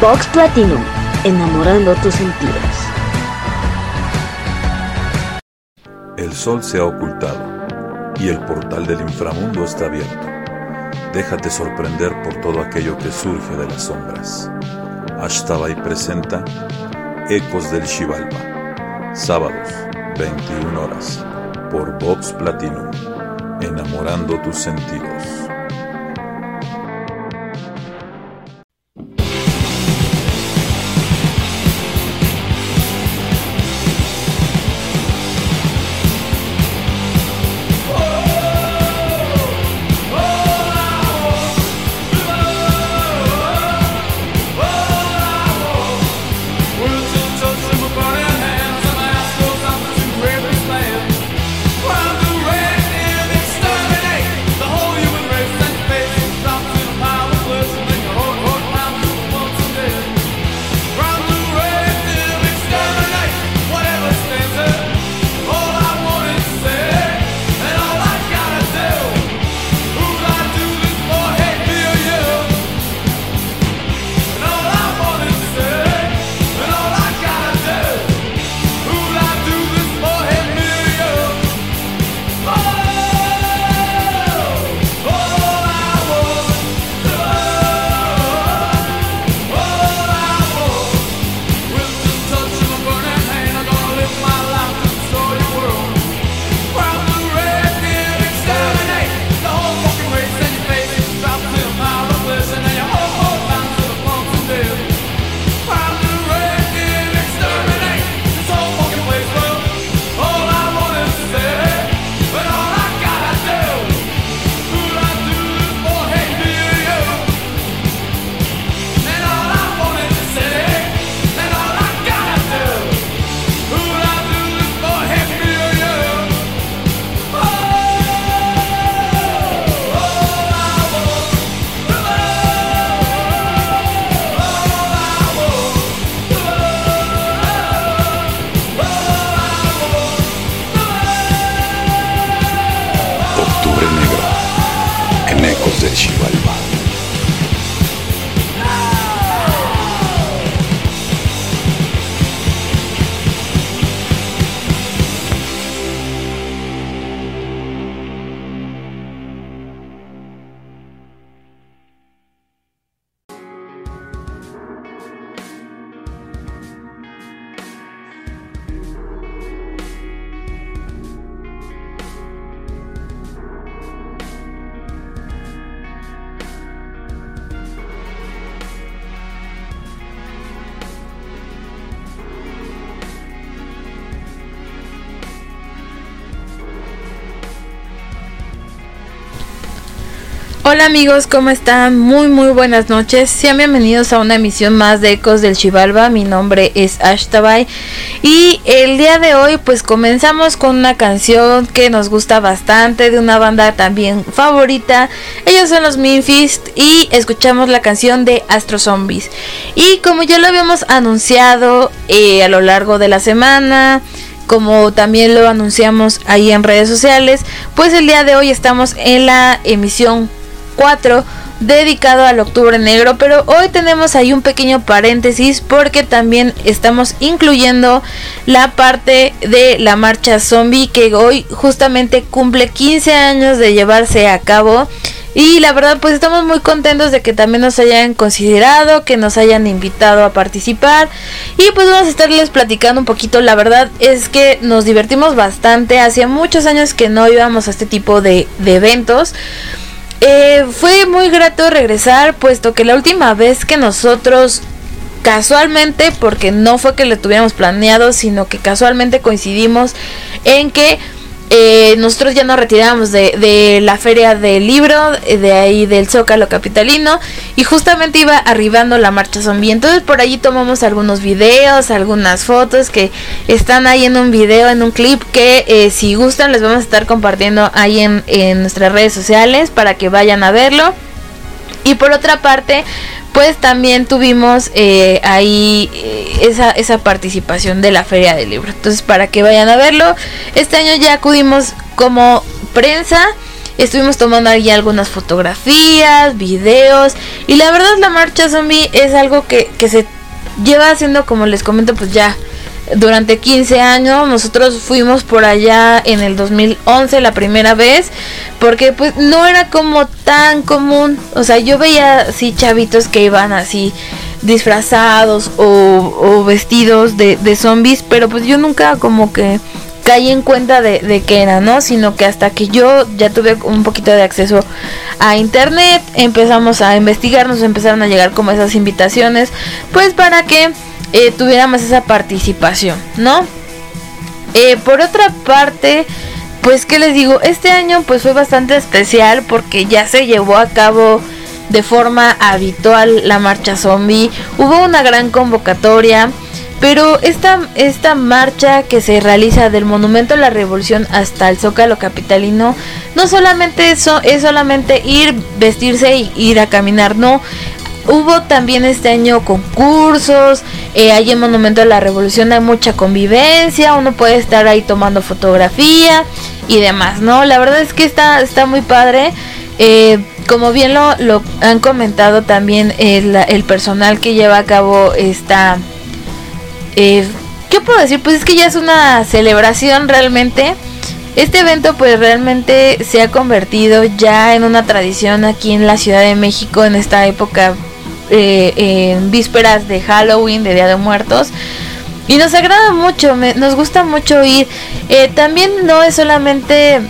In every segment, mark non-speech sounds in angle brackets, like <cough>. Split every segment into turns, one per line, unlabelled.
Box Platinum, enamorando tus sentidos.
El sol se ha ocultado y el portal del inframundo está abierto. Déjate sorprender por todo aquello que surge de las sombras. Ashtabai presenta Ecos del Shivalba, sábados, 21 horas, por Vox Platinum, enamorando tus sentidos.
Hola amigos, ¿cómo están? Muy muy buenas noches. Sean bienvenidos a una emisión más de Ecos del Chivalba. Mi nombre es Ashtabay y el día de hoy pues comenzamos con una canción que nos gusta bastante de una banda también favorita. Ellos son los Memphis y escuchamos la canción de Astro Zombies. Y como ya lo habíamos anunciado eh, a lo largo de la semana, como también lo anunciamos ahí en redes sociales, pues el día de hoy estamos en la emisión dedicado al octubre negro. Pero hoy tenemos ahí un pequeño paréntesis porque también estamos incluyendo la parte de la marcha zombie que hoy justamente cumple 15 años de llevarse a cabo. Y la verdad pues estamos muy contentos de que también nos hayan considerado, que nos hayan invitado a participar. Y pues vamos a estarles platicando un poquito, la verdad es que nos divertimos bastante, hacía muchos años que no íbamos a este tipo de, de eventos. Eh, fue muy grato regresar, puesto que la última vez que nosotros casualmente, porque no fue que lo tuviéramos planeado, sino que casualmente coincidimos en que eh, nosotros ya nos retiramos de, la feria del libro, eh, de ahí del Zócalo Capitalino, y justamente iba arribando la marcha zombie. Entonces por allí tomamos algunos videos, algunas fotos que están ahí en un video, en un clip que eh, si gustan les vamos a estar compartiendo ahí en nuestras redes sociales para que vayan a verlo. Y por otra parte, pues también tuvimos eh, ahí eh, esa, esa participación de la feria del libro. Entonces, para que vayan a verlo, este año ya acudimos como prensa Estuvimos tomando ahí algunas fotografías, videos. Y la verdad la marcha zombie es algo que, que se lleva haciendo, como les comento, pues ya durante 15 años. Nosotros fuimos por allá en el 2011 la primera vez. Porque pues no era como tan común. O sea, yo veía así chavitos que iban así disfrazados o, vestidos de, de, zombies. Pero pues yo nunca como que caí en cuenta de, de que era, ¿no? Sino que hasta que yo ya tuve un poquito de acceso a internet, empezamos a investigar, nos empezaron a llegar como esas invitaciones. Pues para que eh, tuviéramos esa participación, ¿no? Eh, por otra parte, pues que les digo, este año pues fue bastante especial porque ya se llevó a cabo de forma habitual la marcha zombie, hubo una gran convocatoria, pero esta, esta marcha que se realiza del Monumento a la Revolución hasta el Zócalo Capitalino, no solamente eso, es solamente ir, vestirse y ir a caminar, no, Hubo también este año concursos, eh, ahí en Monumento de la Revolución hay mucha convivencia, uno puede estar ahí tomando fotografía y demás, ¿no? La verdad es que está, está muy padre. Eh, como bien lo, han comentado también el, el, personal que lleva a cabo esta... Eh, ¿Qué puedo decir? Pues es que ya es una celebración realmente. Este evento pues realmente se ha convertido ya en una tradición aquí en la Ciudad de México en esta época eh, en vísperas de Halloween, de Día de Muertos. Y nos agrada mucho, nos gusta mucho ir. Eh, también no es solamente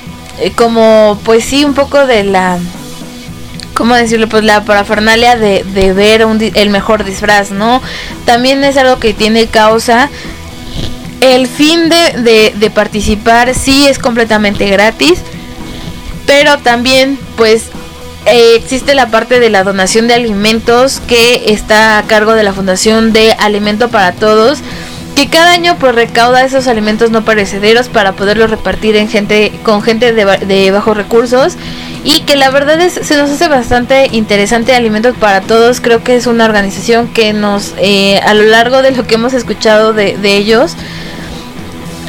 como, pues sí, un poco de la, ¿cómo decirlo? Pues la parafernalia de, de ver el mejor disfraz, ¿no? También es algo que tiene causa. El fin de, de, de participar sí es completamente gratis, pero también pues eh, existe la parte de la donación de alimentos que está a cargo de la Fundación de Alimento para Todos que cada año pues recauda esos alimentos no perecederos para poderlos repartir en gente con gente de, bajos recursos. Y que la verdad es se nos hace bastante interesante alimentos para todos. Creo que es una organización que nos eh, a lo largo de lo que hemos escuchado de, de ellos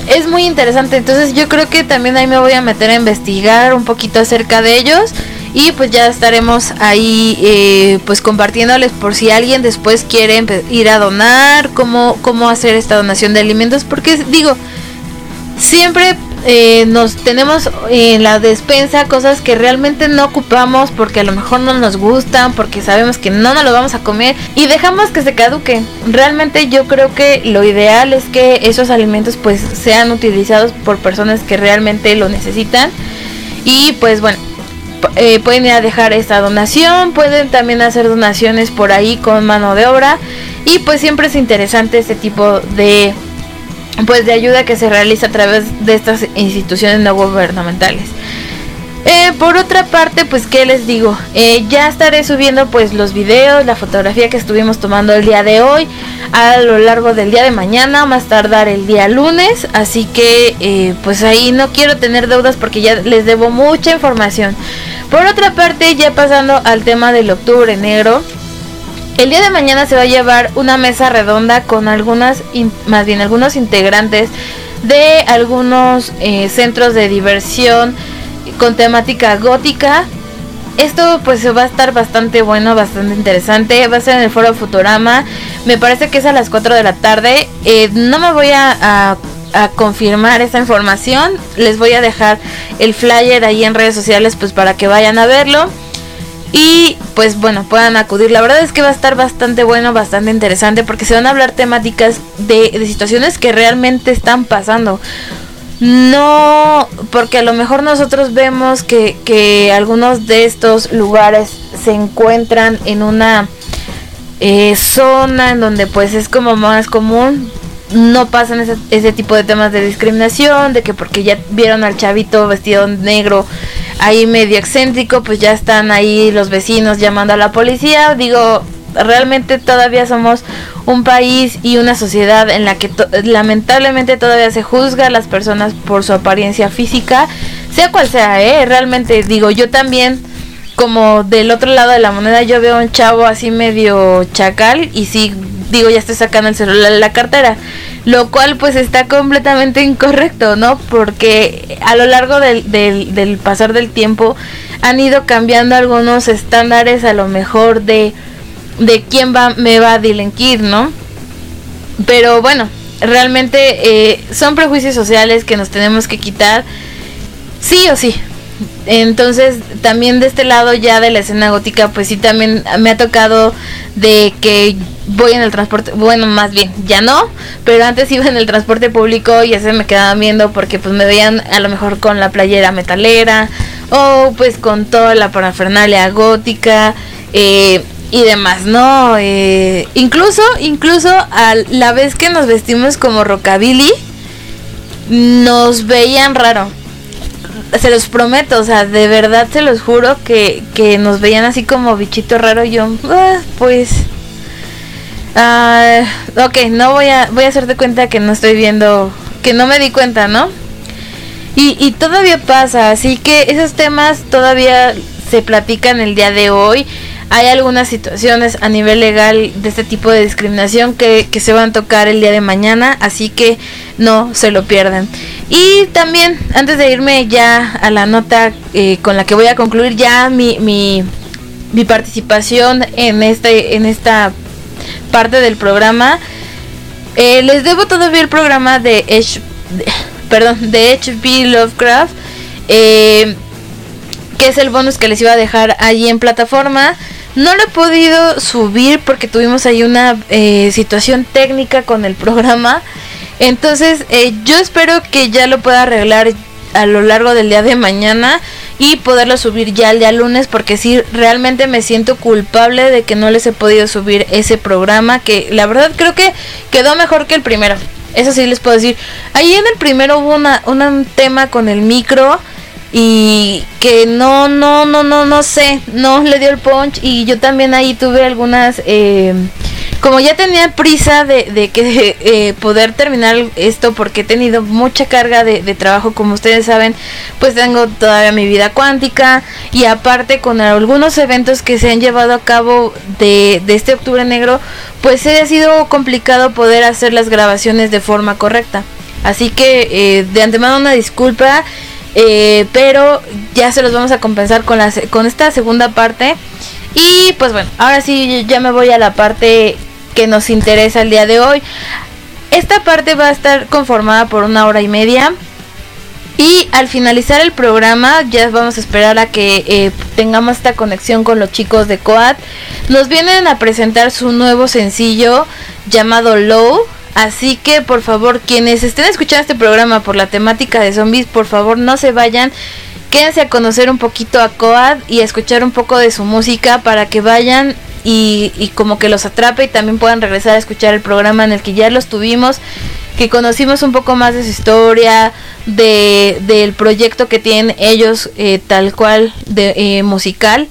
es muy interesante. Entonces yo creo que también ahí me voy a meter a investigar un poquito acerca de ellos y pues ya estaremos ahí eh, pues compartiéndoles por si alguien después quiere ir a donar, cómo, cómo hacer esta donación de alimentos, porque digo, siempre eh, nos tenemos en la despensa cosas que realmente no ocupamos porque a lo mejor no nos gustan, porque sabemos que no nos lo vamos a comer y dejamos que se caduquen. Realmente yo creo que lo ideal es que esos alimentos pues sean utilizados por personas que realmente lo necesitan. Y pues bueno, eh, pueden ir dejar esta donación, pueden también hacer donaciones por ahí con mano de obra y pues siempre es interesante este tipo de pues de ayuda que se realiza a través de estas instituciones no gubernamentales. Eh, por otra parte, pues qué les digo, eh, ya estaré subiendo pues los videos, la fotografía que estuvimos tomando el día de hoy a lo largo del día de mañana, más tardar el día lunes, así que pues ahí no quiero tener deudas porque ya les debo mucha información. Por otra parte, ya pasando al tema del octubre negro, el día de mañana se va a llevar una mesa redonda con algunas, más bien algunos integrantes de algunos eh, centros de diversión con temática gótica. Esto pues va a estar bastante bueno, bastante interesante. Va a ser en el foro Futurama. Me parece que es a las 4 de la tarde. Eh, no me voy a a confirmar esta información. Les voy a dejar el flyer ahí en redes sociales pues para que vayan a verlo. Y pues bueno, puedan acudir. La verdad es que va a estar bastante bueno, bastante interesante porque se van a hablar temáticas de, situaciones que realmente están pasando. No, porque a lo mejor nosotros vemos que, que algunos de estos lugares se encuentran en una eh, zona en donde pues es como más común no pasan ese, ese, tipo de temas de discriminación, de que porque ya vieron al chavito vestido negro ahí medio excéntrico, pues ya están ahí los vecinos llamando a la policía. Digo, realmente todavía somos un país y una sociedad en la que lamentablemente todavía se juzga a las personas por su apariencia física, sea cual sea, ¿eh? Realmente digo, yo también como del otro lado de la moneda yo veo un chavo así medio chacal y sí digo ya estoy sacando el celular de la cartera lo cual pues está completamente incorrecto, ¿no? Porque a lo largo del, del, del pasar del tiempo han ido cambiando algunos estándares a lo mejor de, de quién va, me va a delinquir, ¿no? Pero bueno, realmente eh, son prejuicios sociales que nos tenemos que quitar, sí o sí. Entonces, también de este lado ya de la escena gótica, pues sí también me ha tocado de que voy en el transporte, bueno, más bien, ya no, pero antes iba en el transporte público y ya se me quedaban viendo porque pues me veían a lo mejor con la playera metalera o pues con toda la parafernalia gótica eh, y demás, ¿no? Eh, incluso, incluso a la vez que nos vestimos como rockabilly, nos veían raro. Se los prometo, o sea, de verdad se los juro que, que nos veían así como bichito raro. Y yo, ah, pues, ah, ok, no voy a, voy a hacerte cuenta que no estoy viendo, que no me di cuenta, ¿no? Y, y todavía pasa, así que esos temas todavía se platican el día de hoy hay algunas situaciones a nivel legal de este tipo de discriminación que, se van a tocar el día de mañana, así que no se lo pierdan. Y también, antes de irme ya a la nota eh, con la que voy a concluir ya mi, mi, mi participación en, este, en esta parte del programa, eh, les debo todavía el programa de H, perdón, de HP Lovecraft. Eh, que es el bonus que les iba a dejar allí en plataforma. No lo he podido subir porque tuvimos ahí una situación técnica con el <laughs> programa. Entonces eh, yo espero que ya lo pueda arreglar a lo largo del día de mañana y poderlo subir ya el día lunes porque sí realmente me siento culpable de que no les he podido subir ese programa que la verdad creo que quedó mejor que el primero. Eso sí les puedo decir. Ahí en el primero hubo una, un tema con el micro y que no, no, no, no, no sé, no le dio el punch y yo también ahí tuve algunas, eh, como ya tenía prisa de, de que eh, poder terminar esto porque he tenido mucha carga de, de, trabajo, como ustedes saben, pues tengo todavía mi vida cuántica y aparte con algunos eventos que se han llevado a cabo de, de este octubre negro, pues ha sido complicado poder hacer las grabaciones de forma correcta. Así que eh, de antemano una disculpa eh, pero ya se los vamos a compensar con, la, con esta segunda parte. Y pues bueno, ahora sí ya me voy a la parte que nos interesa el día de hoy. Esta parte va a estar conformada por una hora y media. Y al finalizar el programa, ya vamos a esperar a que eh, tengamos esta conexión con los chicos de Coat. Nos vienen a presentar su nuevo sencillo llamado Low. Así que por favor, quienes estén escuchando este programa por la temática de zombies, por favor no se vayan. Quédense a conocer un poquito a Coad y a escuchar un poco de su música para que vayan y, como que los atrape y también puedan regresar a escuchar el programa en el que ya los tuvimos, que conocimos un poco más de su historia, de, del proyecto que tienen ellos eh, tal cual de eh, musical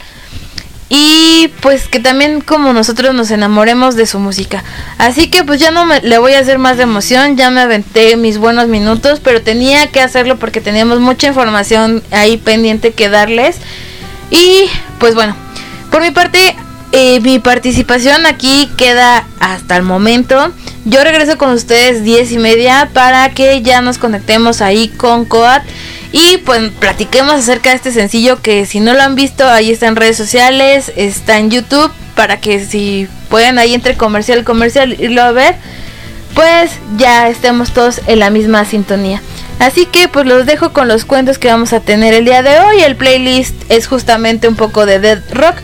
y pues que también como nosotros nos enamoremos de su música. Así que pues ya no me, le voy a hacer más de emoción, ya me aventé mis buenos minutos, pero tenía que hacerlo porque teníamos mucha información ahí pendiente que darles. Y pues bueno, por mi parte, eh, mi participación aquí queda hasta el momento. Yo regreso con ustedes 10 y media para que ya nos conectemos ahí con Coat y pues platiquemos acerca de este sencillo que si no lo han visto, ahí está en redes sociales, está en YouTube, para que si pueden ahí entre comercial y comercial irlo a ver, pues ya estemos todos en la misma sintonía. Así que pues los dejo con los cuentos que vamos a tener el día de hoy. El playlist es justamente un poco de Dead Rock.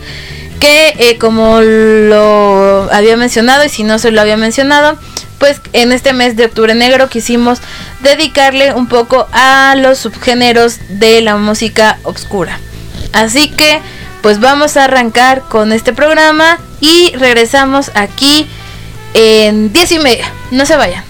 Que eh, como lo había mencionado y si no se lo había mencionado, pues en este mes de octubre negro quisimos dedicarle un poco a los subgéneros de la música oscura. Así que pues vamos a arrancar con este programa y regresamos aquí en 10 y media. No se vayan.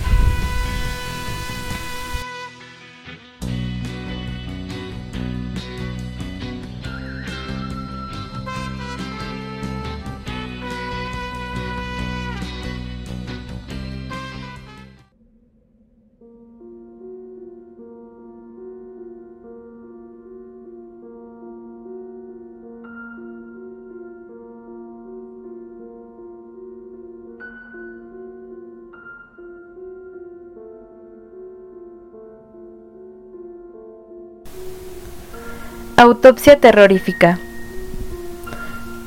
Autopsia terrorífica.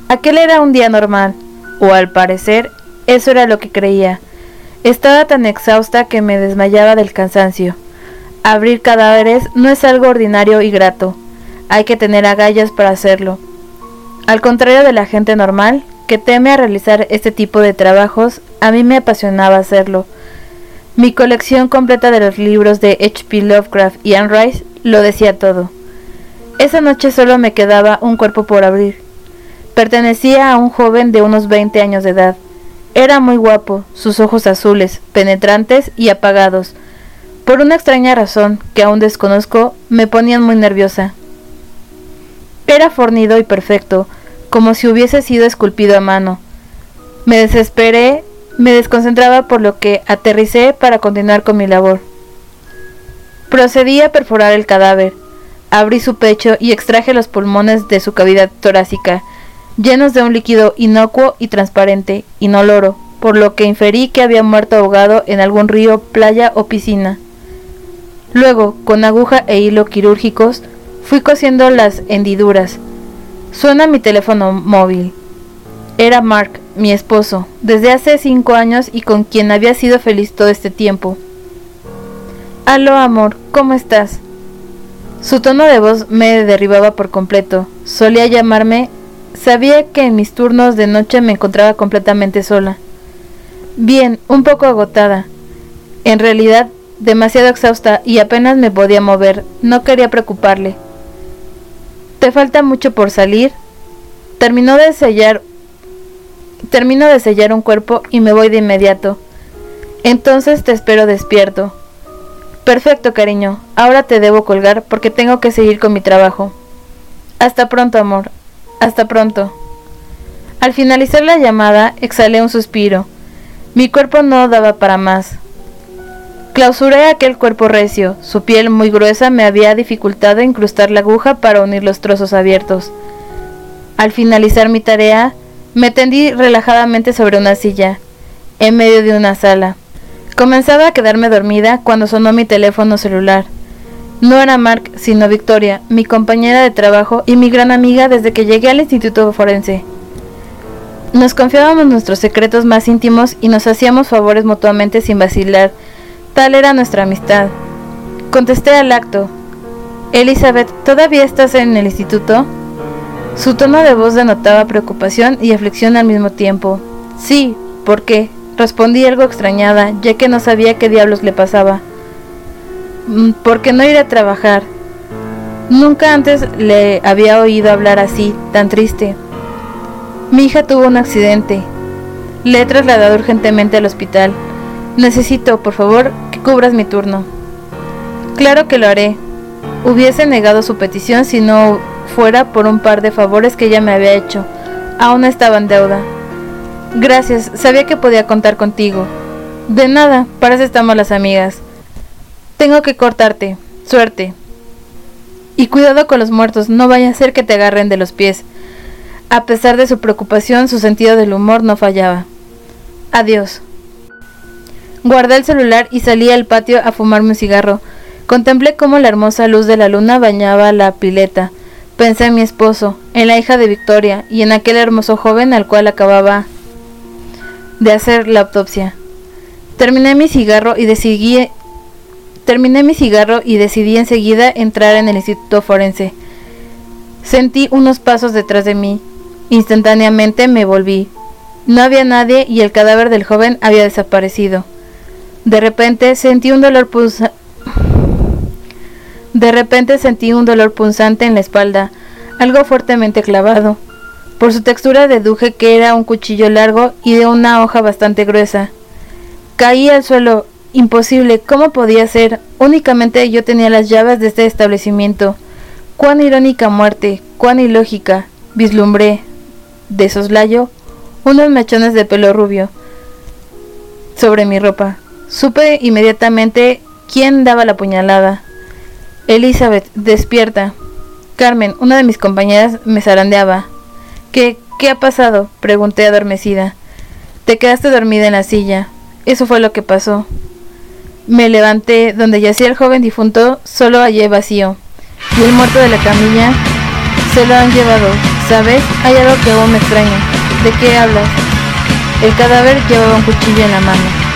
Aquel era un día normal, o al parecer, eso era lo que creía. Estaba tan exhausta que me desmayaba del cansancio. Abrir cadáveres no es algo ordinario y grato. Hay que tener agallas para hacerlo. Al contrario de la gente normal, que teme a realizar este tipo de trabajos, a mí me apasionaba hacerlo. Mi colección completa de los libros de H.P. Lovecraft y Anne Rice lo decía todo. Esa noche solo me quedaba un cuerpo por abrir. Pertenecía a un joven de unos 20 años de edad. Era muy guapo, sus ojos azules, penetrantes y apagados. Por una extraña razón, que aún desconozco, me ponían muy nerviosa. Era fornido y perfecto, como si hubiese sido esculpido a mano. Me desesperé, me desconcentraba por lo que aterricé para continuar con mi labor. Procedí a perforar el cadáver. Abrí su pecho y extraje los pulmones de su cavidad torácica, llenos de un líquido inocuo y transparente, inoloro, por lo que inferí que había muerto ahogado en algún río, playa o piscina. Luego, con aguja e hilo quirúrgicos, fui cosiendo las hendiduras. Suena mi teléfono móvil. Era Mark, mi esposo, desde hace cinco años y con quien había sido feliz todo este tiempo. Aló, amor, ¿cómo estás? Su tono de voz me derribaba por completo. Solía llamarme. Sabía que en mis turnos de noche me encontraba completamente sola. Bien, un poco agotada. En realidad, demasiado exhausta y apenas me podía mover. No quería preocuparle. ¿Te falta mucho por salir? Terminó de sellar. Termino de sellar un cuerpo y me voy de inmediato. Entonces te espero despierto. Perfecto, cariño. Ahora te debo colgar porque tengo que seguir con mi trabajo. Hasta pronto, amor. Hasta pronto. Al finalizar la llamada, exhalé un suspiro. Mi cuerpo no daba para más. Clausuré aquel cuerpo recio. Su piel muy gruesa me había dificultado incrustar la aguja para unir los trozos abiertos. Al finalizar mi tarea, me tendí relajadamente sobre una silla, en medio de una sala. Comenzaba a quedarme dormida cuando sonó mi teléfono celular. No era Mark, sino Victoria, mi compañera de trabajo y mi gran amiga desde que llegué al Instituto Forense. Nos confiábamos nuestros secretos más íntimos y nos hacíamos favores mutuamente sin vacilar. Tal era nuestra amistad. Contesté al acto. Elizabeth, ¿todavía estás en el instituto? Su tono de voz denotaba preocupación y aflicción al mismo tiempo. Sí, ¿por qué? Respondí algo extrañada, ya que no sabía qué diablos le pasaba. Mm, ¿Por qué no ir a trabajar? Nunca antes le había oído hablar así, tan triste. Mi hija tuvo un accidente. Le he trasladado urgentemente al hospital. Necesito, por favor, que cubras mi turno. Claro que lo haré. Hubiese negado su petición si no fuera por un par de favores que ella me había hecho. Aún estaba en deuda. Gracias, sabía que podía contar contigo. De nada, para eso estamos las amigas. Tengo que cortarte. Suerte. Y cuidado con los muertos, no vaya a ser que te agarren de los pies. A pesar de su preocupación, su sentido del humor no fallaba. Adiós. Guardé el celular y salí al patio a fumarme un cigarro. Contemplé cómo la hermosa luz de la luna bañaba la pileta. Pensé en mi esposo, en la hija de Victoria y en aquel hermoso joven al cual acababa de hacer la autopsia. Terminé mi cigarro y decidí terminé mi cigarro y decidí enseguida entrar en el instituto forense. Sentí unos pasos detrás de mí. Instantáneamente me volví. No había nadie y el cadáver del joven había desaparecido. De repente sentí un dolor. De repente sentí un dolor punzante en la espalda, algo fuertemente clavado. Por su textura deduje que era un cuchillo largo y de una hoja bastante gruesa. Caí al suelo. Imposible. ¿Cómo podía ser? Únicamente yo tenía las llaves de este establecimiento. Cuán irónica muerte, cuán ilógica. Vislumbré, de soslayo, unos mechones de pelo rubio sobre mi ropa. Supe inmediatamente quién daba la puñalada. Elizabeth, despierta. Carmen, una de mis compañeras, me zarandeaba. ¿Qué, qué ha pasado? pregunté adormecida. Te quedaste dormida en la silla. Eso fue lo que pasó. Me levanté, donde yacía el joven difunto, solo hallé vacío, y el muerto de la camilla Se lo han llevado. ¿Sabes? Hay algo que aún me extraña. ¿De qué hablas? El cadáver llevaba un cuchillo en la mano.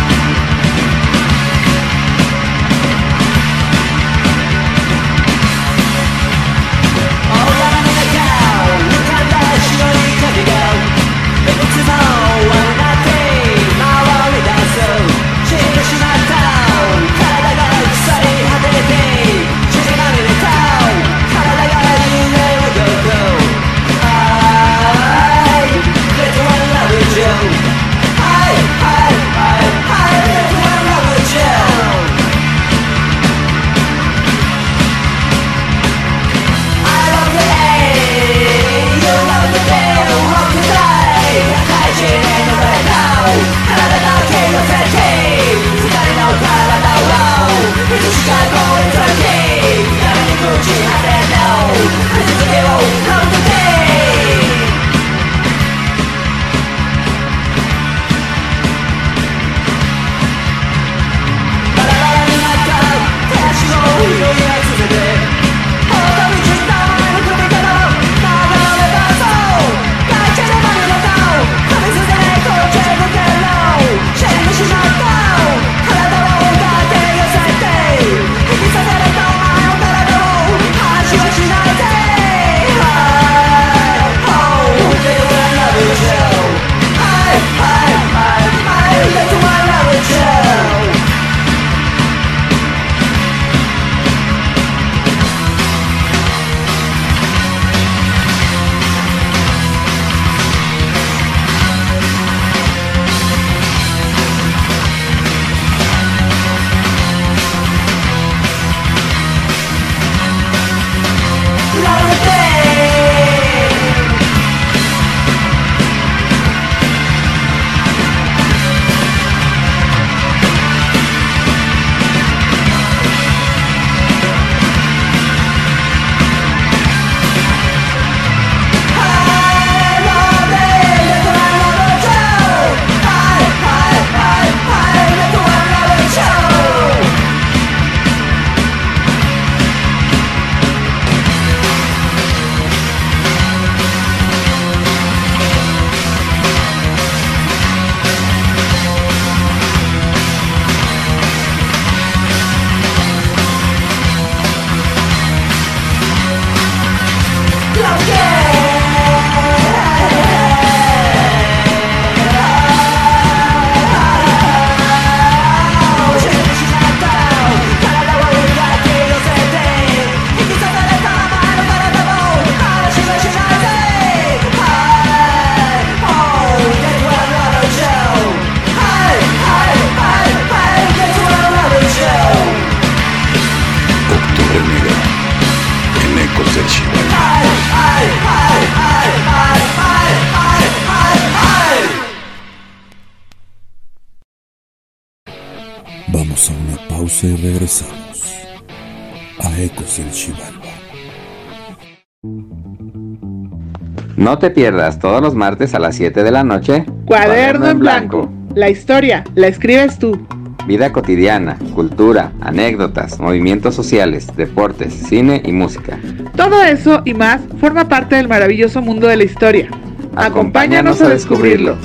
No te pierdas todos los martes a las 7 de la noche.
Cuaderno, en blanco. La historia la escribes tú.
Vida cotidiana, cultura, anécdotas, movimientos sociales, deportes, cine y música.
Todo eso y más forma parte del maravilloso mundo de la historia. Acompáñanos, a descubrirlo.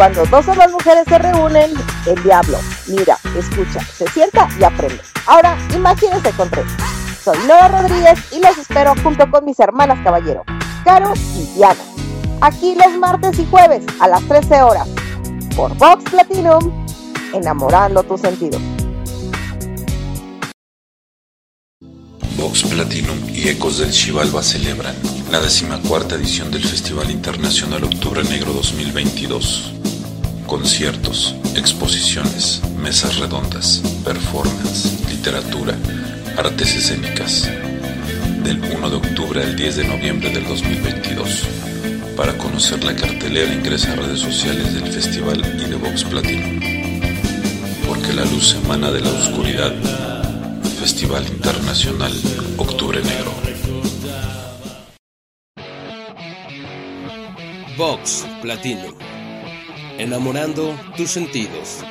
Cuando dos o más mujeres se reúnen, el diablo mira, escucha, se sienta y aprende. Ahora, imagínense con tres. Soy Nora Rodríguez y los espero junto con mis hermanas caballero, Caro y Diana. Aquí los martes y jueves a las 13 horas. Por Vox Platinum, enamorando tus sentidos.
Vox Platinum y Ecos del Chivalba celebran la decimacuarta edición del Festival Internacional Octubre Negro 2022 conciertos, exposiciones, mesas redondas, performance, literatura, artes escénicas. Del 1 de octubre al 10 de noviembre del 2022. Para conocer la cartelera ingresa a redes sociales del festival y de Vox Platinum. Porque la luz emana de la oscuridad. Festival Internacional Octubre Negro.
Vox Platinum
enamorando tus sentidos.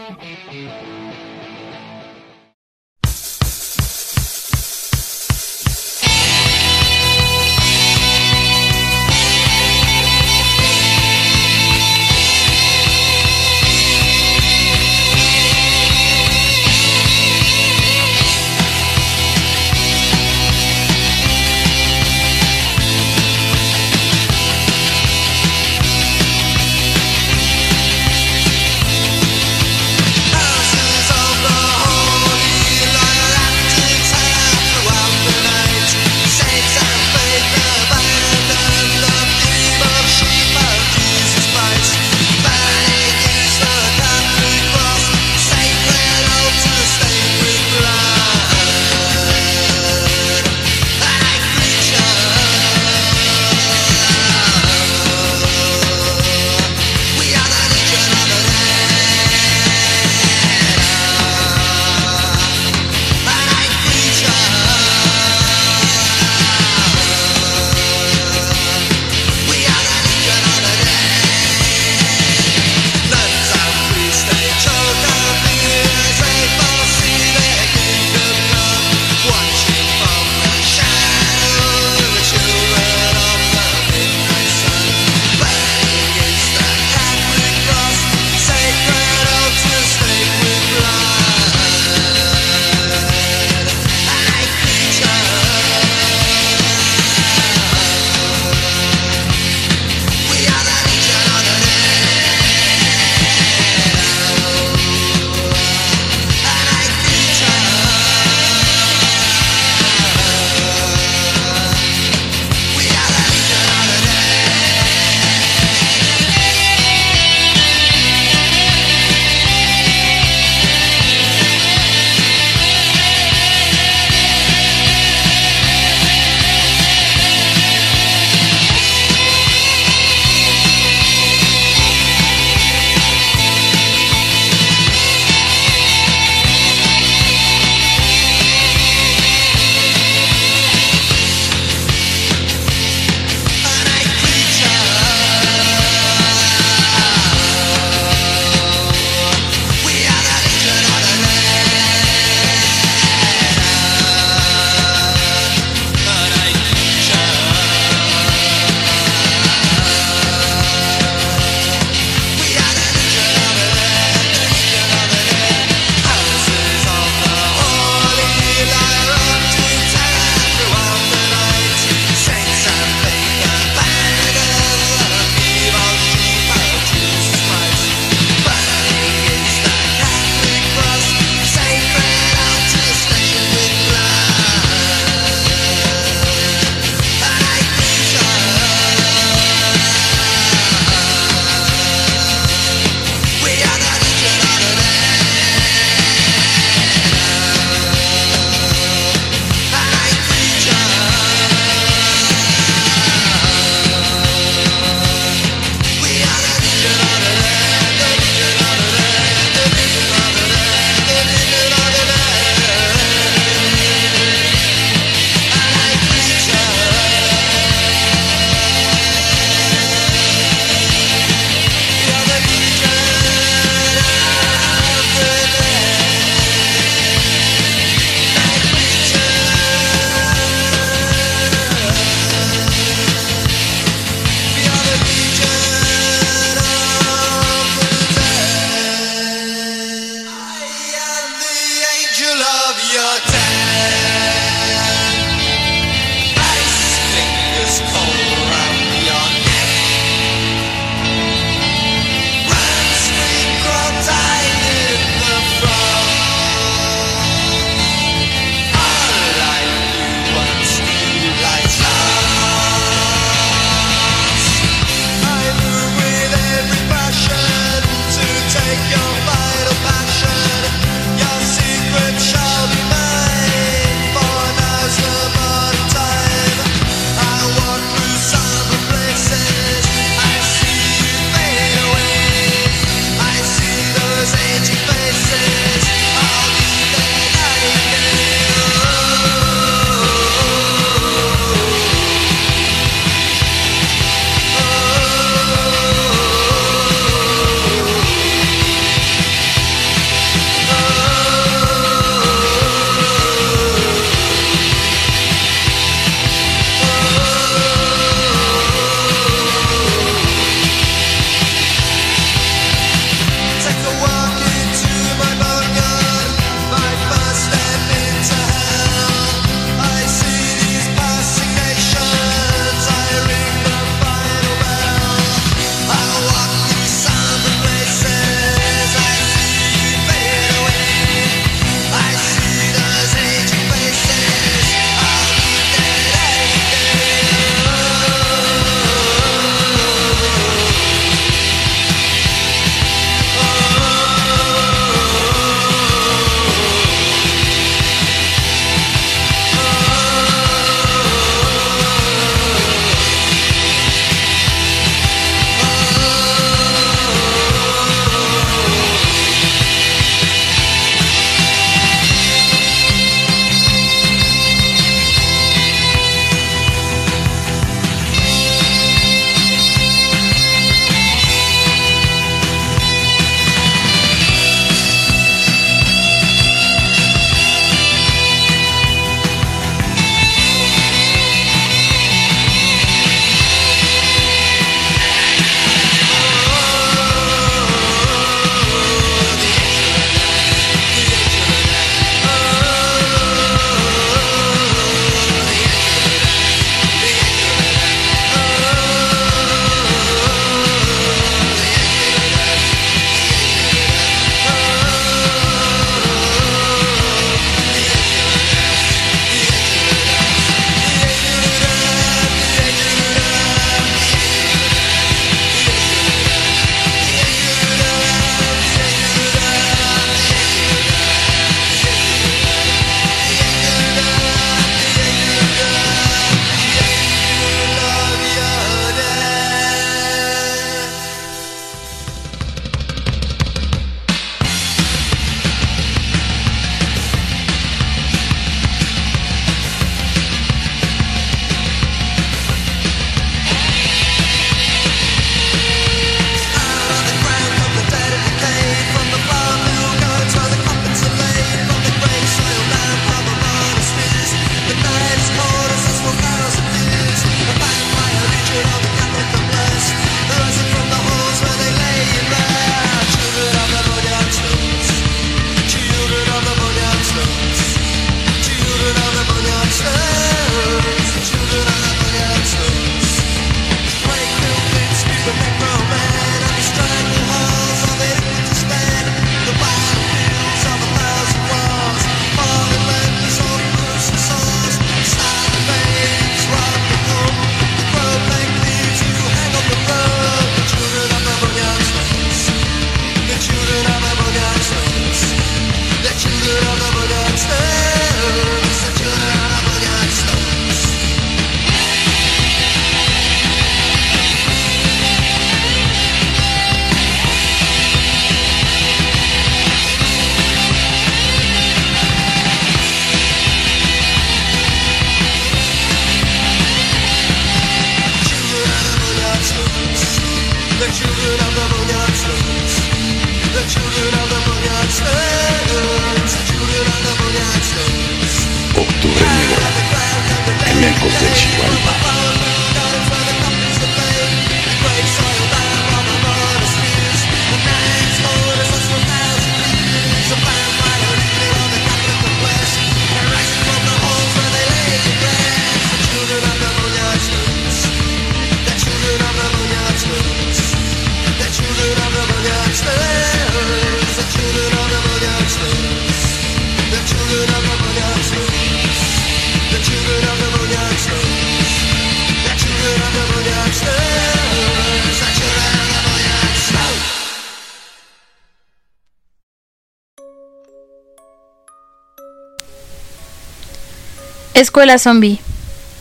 Escuela Zombie.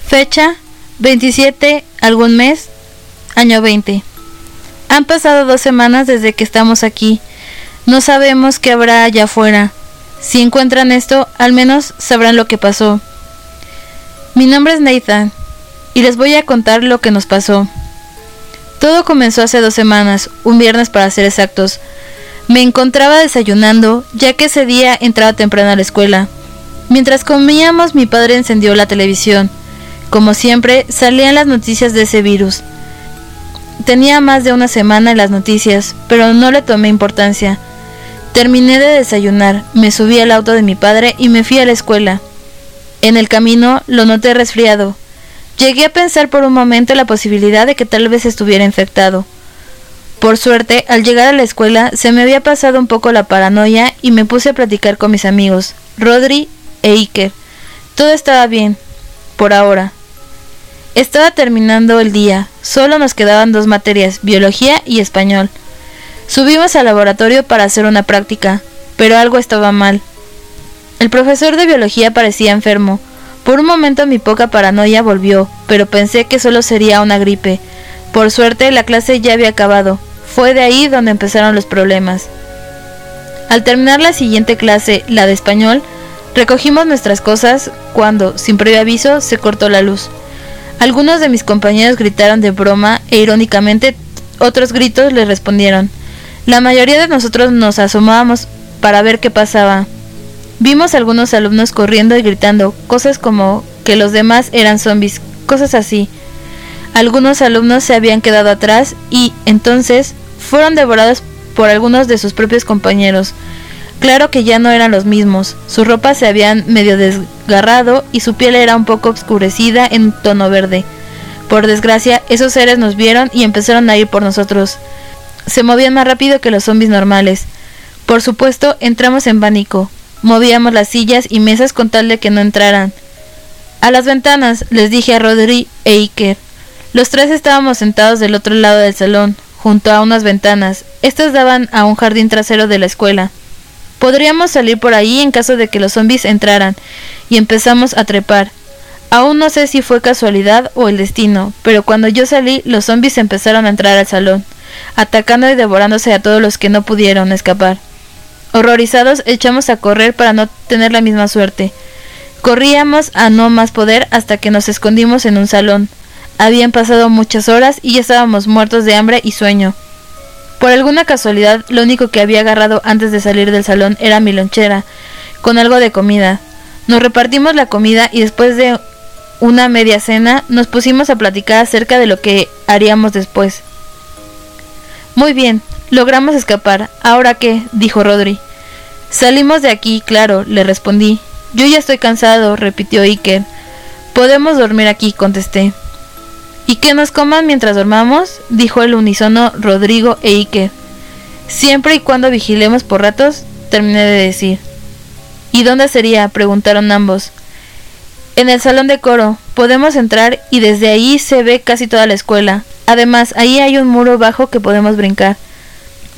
Fecha 27, algún mes, año 20. Han pasado dos semanas desde que estamos aquí. No sabemos qué habrá allá afuera. Si encuentran esto, al menos sabrán lo que pasó. Mi nombre es Nathan y les voy a contar lo que nos pasó. Todo comenzó hace dos semanas, un viernes para ser exactos. Me encontraba desayunando, ya que ese día entraba temprano a la escuela. Mientras comíamos mi padre encendió la televisión. Como siempre, salían las noticias de ese virus. Tenía más de una semana en las noticias, pero no le tomé importancia. Terminé de desayunar, me subí al auto de mi padre y me fui a la escuela. En el camino lo noté resfriado. Llegué a pensar por un momento la posibilidad de que tal vez estuviera infectado. Por suerte, al llegar a la escuela se me había pasado un poco la paranoia y me puse a platicar con mis amigos, Rodri e Iker. Todo estaba bien, por ahora. Estaba terminando el día, solo nos quedaban dos materias, biología y español. Subimos al laboratorio para hacer una práctica, pero algo estaba mal. El profesor de biología parecía enfermo. Por un momento mi poca paranoia volvió, pero pensé que solo sería una gripe. Por suerte la clase ya había acabado. Fue de ahí donde empezaron los problemas. Al terminar la siguiente clase, la de español, Recogimos nuestras cosas cuando, sin previo aviso, se cortó la luz. Algunos de mis compañeros gritaron de broma e irónicamente otros gritos les respondieron. La mayoría de nosotros nos asomábamos para ver qué pasaba. Vimos algunos alumnos corriendo y gritando cosas como que los demás eran zombies, cosas así. Algunos alumnos se habían quedado atrás y entonces fueron devorados por algunos de sus propios compañeros. Claro que ya no eran los mismos, sus ropas se habían medio desgarrado y su piel era un poco oscurecida en tono verde. Por desgracia, esos seres nos vieron y empezaron a ir por nosotros. Se movían más rápido que los zombies normales. Por supuesto, entramos en pánico. Movíamos las sillas y mesas con tal de que no entraran. A las ventanas, les dije a Rodri e Iker. Los tres estábamos sentados del otro lado del salón, junto a unas ventanas. Estas daban a un jardín trasero de la escuela. Podríamos salir por ahí en caso de que los zombies entraran, y empezamos a trepar. Aún no sé si fue casualidad o el destino, pero cuando yo salí, los zombies empezaron a entrar al salón, atacando y devorándose a todos los que no pudieron escapar. Horrorizados, echamos a correr para no tener la misma suerte. Corríamos a no más poder hasta que nos escondimos en un salón. Habían pasado muchas horas y ya estábamos muertos de hambre y sueño. Por alguna casualidad, lo único que había agarrado antes de salir del salón era mi lonchera, con algo de comida. Nos repartimos la comida y después de una media cena nos pusimos a platicar acerca de lo que haríamos después. Muy bien, logramos escapar. ¿Ahora qué? dijo Rodri. Salimos de aquí, claro, le respondí. Yo ya estoy cansado, repitió Iker. Podemos dormir aquí, contesté. ¿Y que nos coman mientras dormamos? dijo el unísono Rodrigo e Ike. Siempre y cuando vigilemos por ratos, terminé de decir. ¿Y dónde sería? preguntaron ambos. En el salón de coro. Podemos entrar y desde ahí se ve casi toda la escuela. Además, ahí hay un muro bajo que podemos brincar.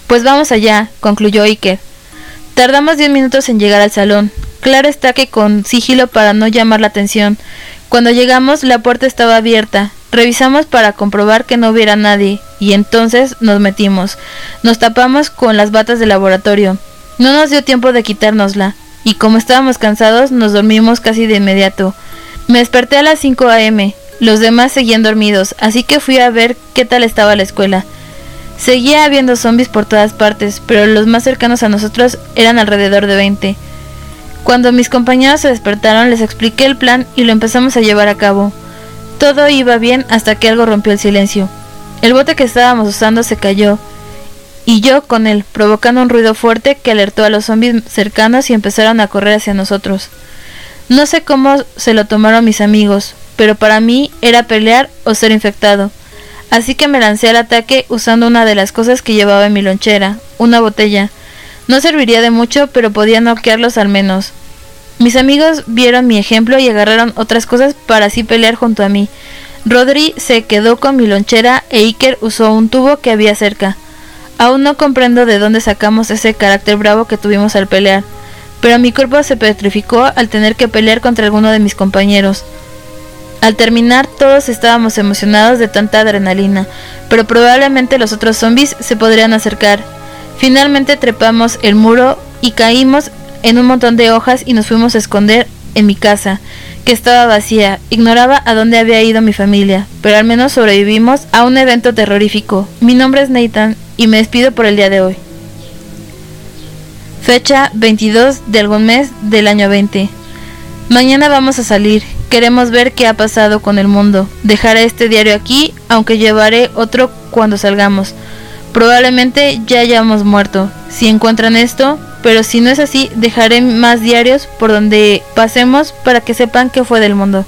Pues vamos allá, concluyó Iker. Tardamos diez minutos en llegar al salón. Claro está que con sigilo para no llamar la atención. Cuando llegamos, la puerta estaba abierta Revisamos para comprobar que no hubiera nadie y entonces nos metimos. Nos tapamos con las batas de laboratorio. No nos dio tiempo de quitárnosla y como estábamos cansados nos dormimos casi de inmediato. Me desperté a las 5 a.m. Los demás seguían dormidos, así que fui a ver qué tal estaba la escuela. Seguía habiendo zombies por todas partes, pero los más cercanos a nosotros eran alrededor de 20. Cuando mis compañeros se despertaron les expliqué el plan y lo empezamos a llevar a cabo. Todo iba bien hasta que algo rompió el silencio. El bote que estábamos usando se cayó, y yo con él, provocando un ruido fuerte que alertó a los zombies cercanos y empezaron a correr hacia nosotros. No sé cómo se lo tomaron mis amigos, pero para mí era pelear o ser infectado. Así que me lancé al ataque usando una de las cosas que llevaba en mi lonchera, una botella. No serviría de mucho, pero podía noquearlos al menos. Mis amigos vieron mi ejemplo y agarraron otras cosas para así pelear junto a mí. Rodri se quedó con mi lonchera e Iker usó un tubo que había cerca. Aún no comprendo de dónde sacamos ese carácter bravo que tuvimos al pelear, pero mi cuerpo se petrificó al tener que pelear contra alguno de mis compañeros. Al terminar todos estábamos emocionados de tanta adrenalina, pero probablemente los otros zombies se podrían acercar. Finalmente trepamos el muro y caímos en un montón de hojas y nos fuimos a esconder en mi casa, que estaba vacía. Ignoraba a dónde había ido mi familia, pero al menos sobrevivimos a un evento terrorífico. Mi nombre es Nathan y me despido por el día de hoy. Fecha 22 de algún mes del año 20. Mañana vamos a salir. Queremos ver qué ha pasado con el mundo. Dejaré este diario aquí, aunque llevaré otro cuando salgamos. Probablemente ya hayamos muerto. Si encuentran esto, pero si no es así, dejaré más diarios por donde pasemos para que sepan qué fue del mundo.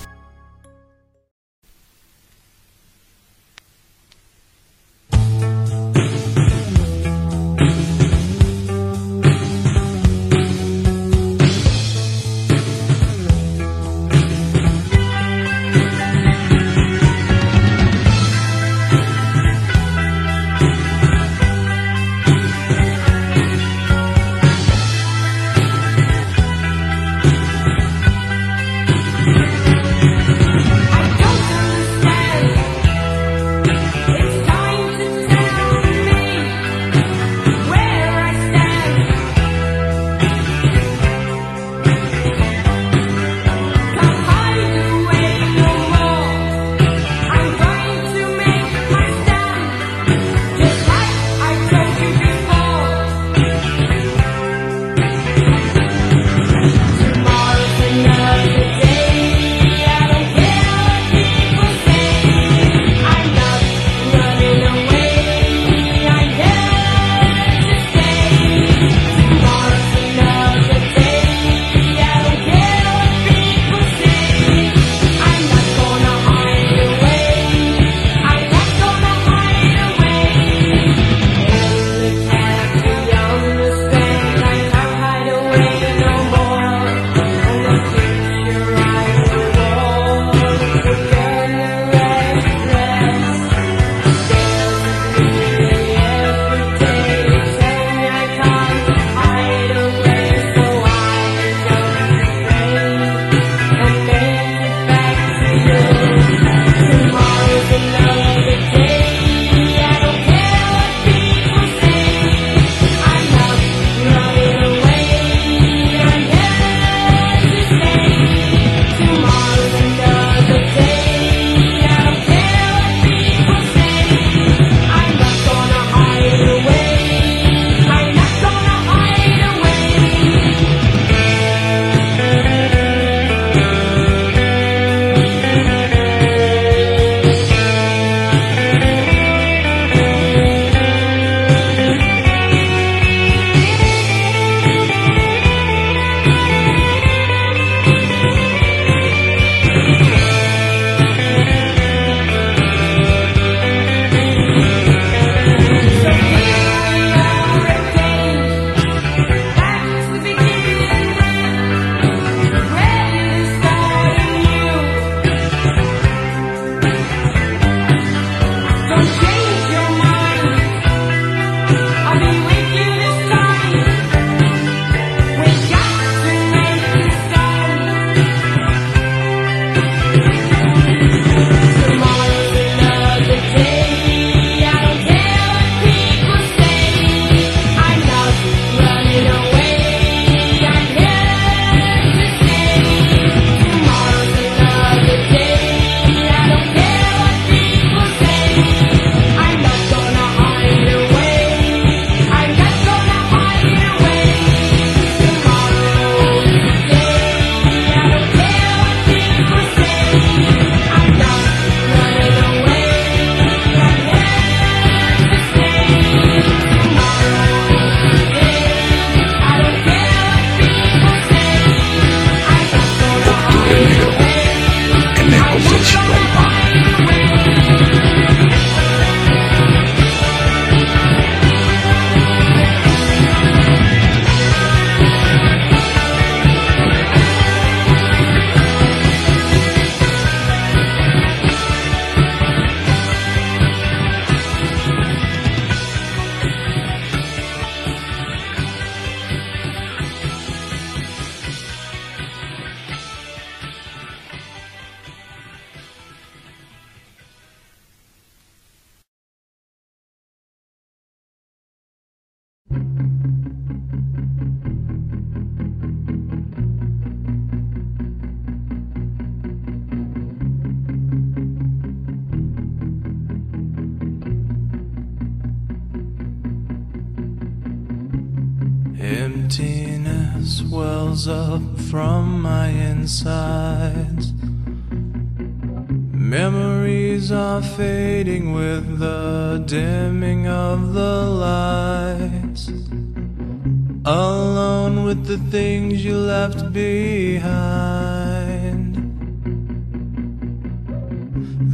Alone with the things you left behind.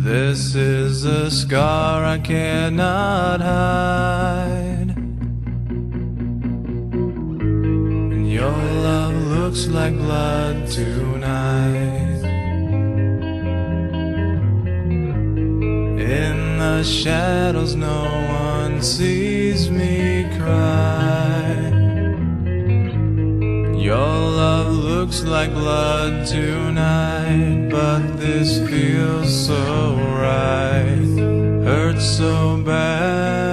This is a scar I cannot hide. And your love looks like blood tonight. In the shadows, no one sees me cry. Your love looks like blood tonight, but this feels so right. Hurts so bad.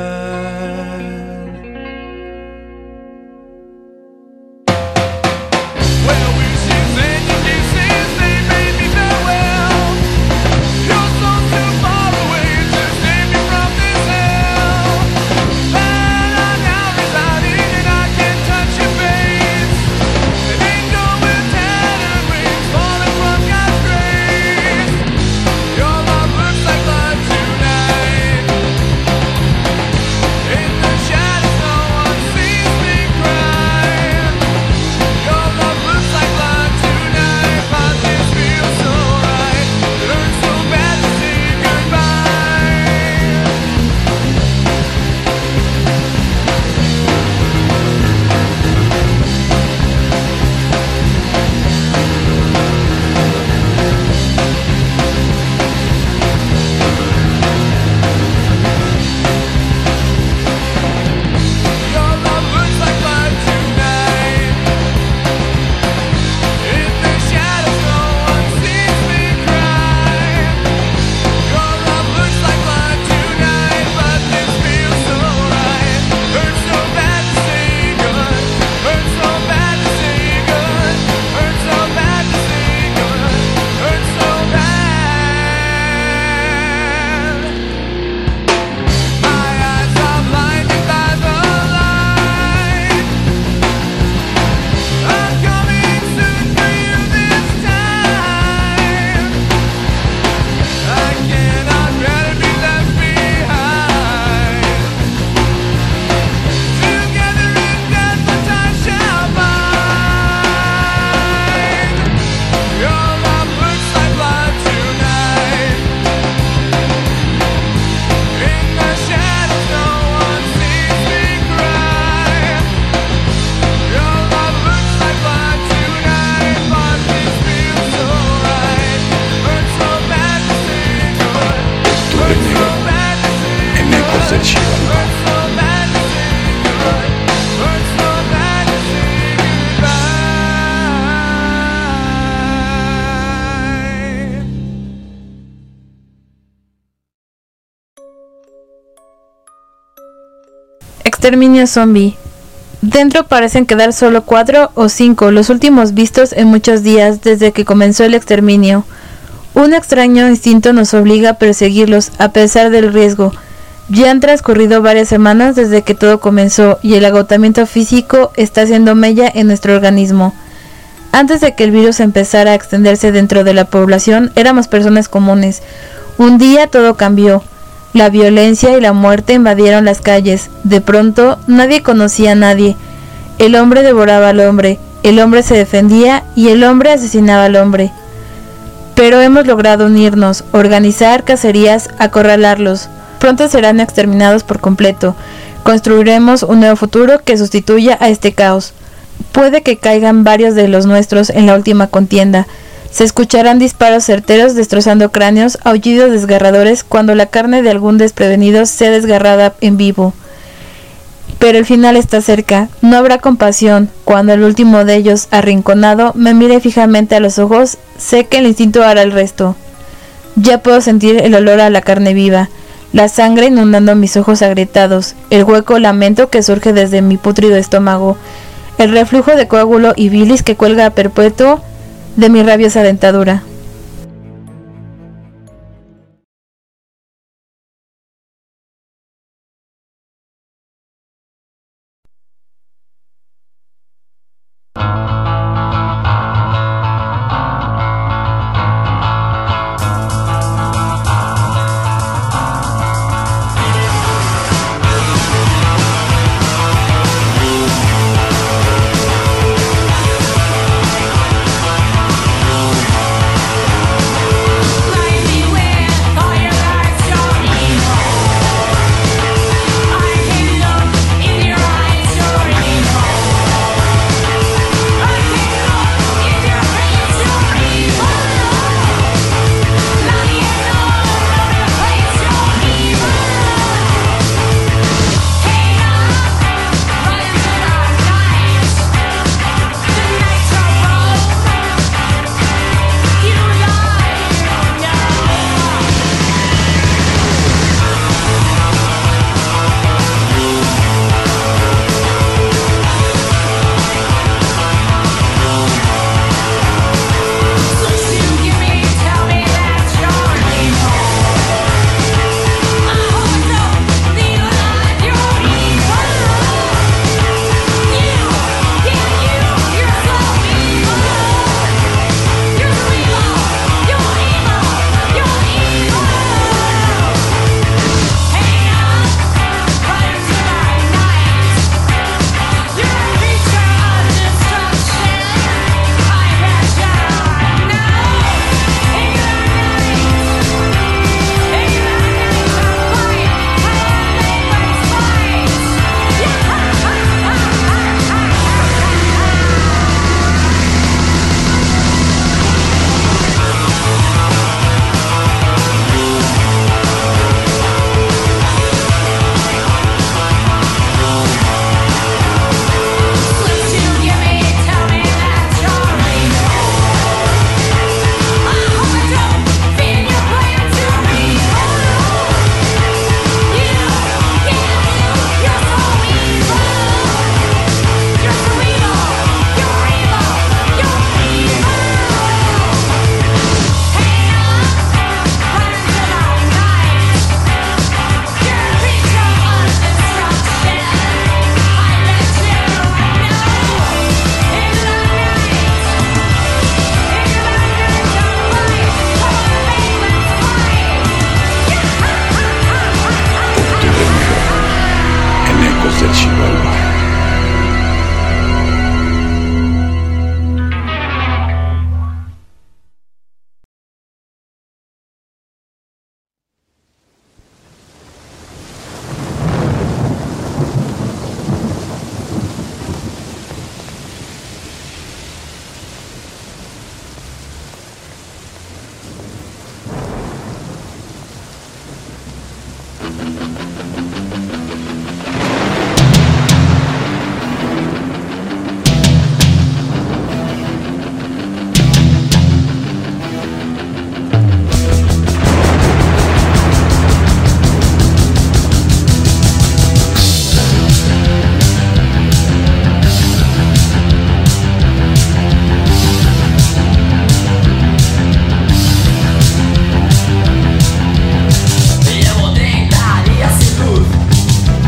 Exterminio zombie. Dentro parecen quedar solo cuatro o cinco, los últimos vistos en muchos días desde que comenzó el exterminio. Un extraño instinto nos obliga a perseguirlos a pesar del riesgo. Ya han transcurrido varias semanas desde que todo comenzó y el agotamiento físico está haciendo mella en nuestro organismo. Antes de que el virus empezara a extenderse dentro de la población, éramos personas comunes. Un día todo cambió. La violencia y la muerte invadieron las calles. De pronto, nadie conocía a nadie. El hombre devoraba al hombre, el hombre se defendía y el hombre asesinaba al hombre. Pero hemos logrado unirnos, organizar cacerías, acorralarlos. Pronto serán exterminados por completo. Construiremos un nuevo futuro que sustituya a este caos. Puede que caigan varios de los nuestros en la última contienda. Se escucharán disparos certeros destrozando cráneos, aullidos desgarradores cuando la carne de algún desprevenido sea desgarrada en vivo. Pero el final está cerca, no habrá compasión. Cuando el último de ellos, arrinconado, me mire fijamente a los ojos, sé que el instinto hará el resto. Ya puedo sentir el olor a la carne viva, la sangre inundando mis ojos agrietados, el hueco lamento que surge desde mi putrido estómago, el reflujo de coágulo y bilis que cuelga a perpetuo de mi rabiosa dentadura.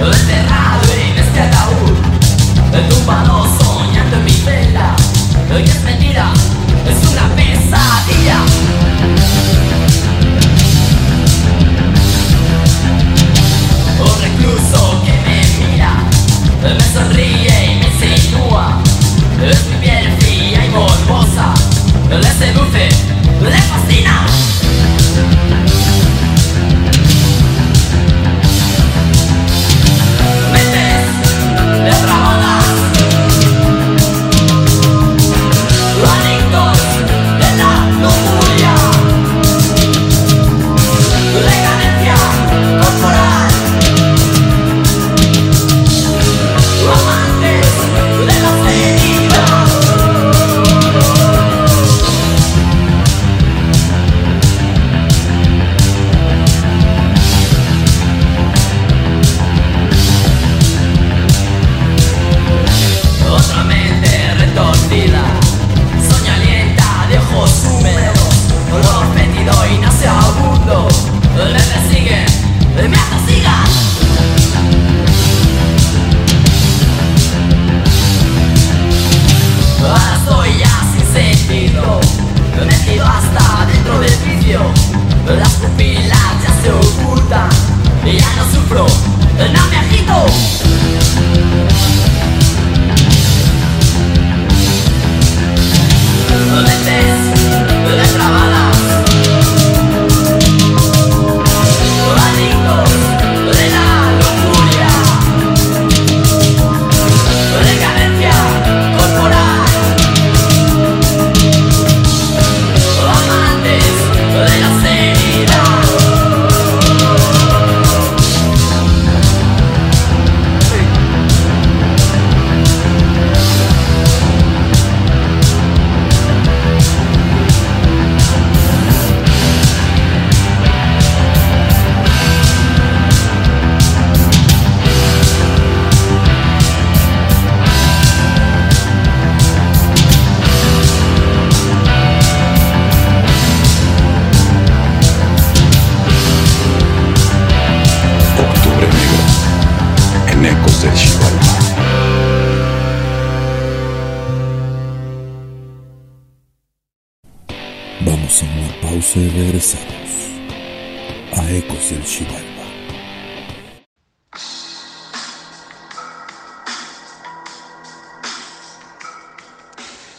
Tudo errado em este ataúd Tu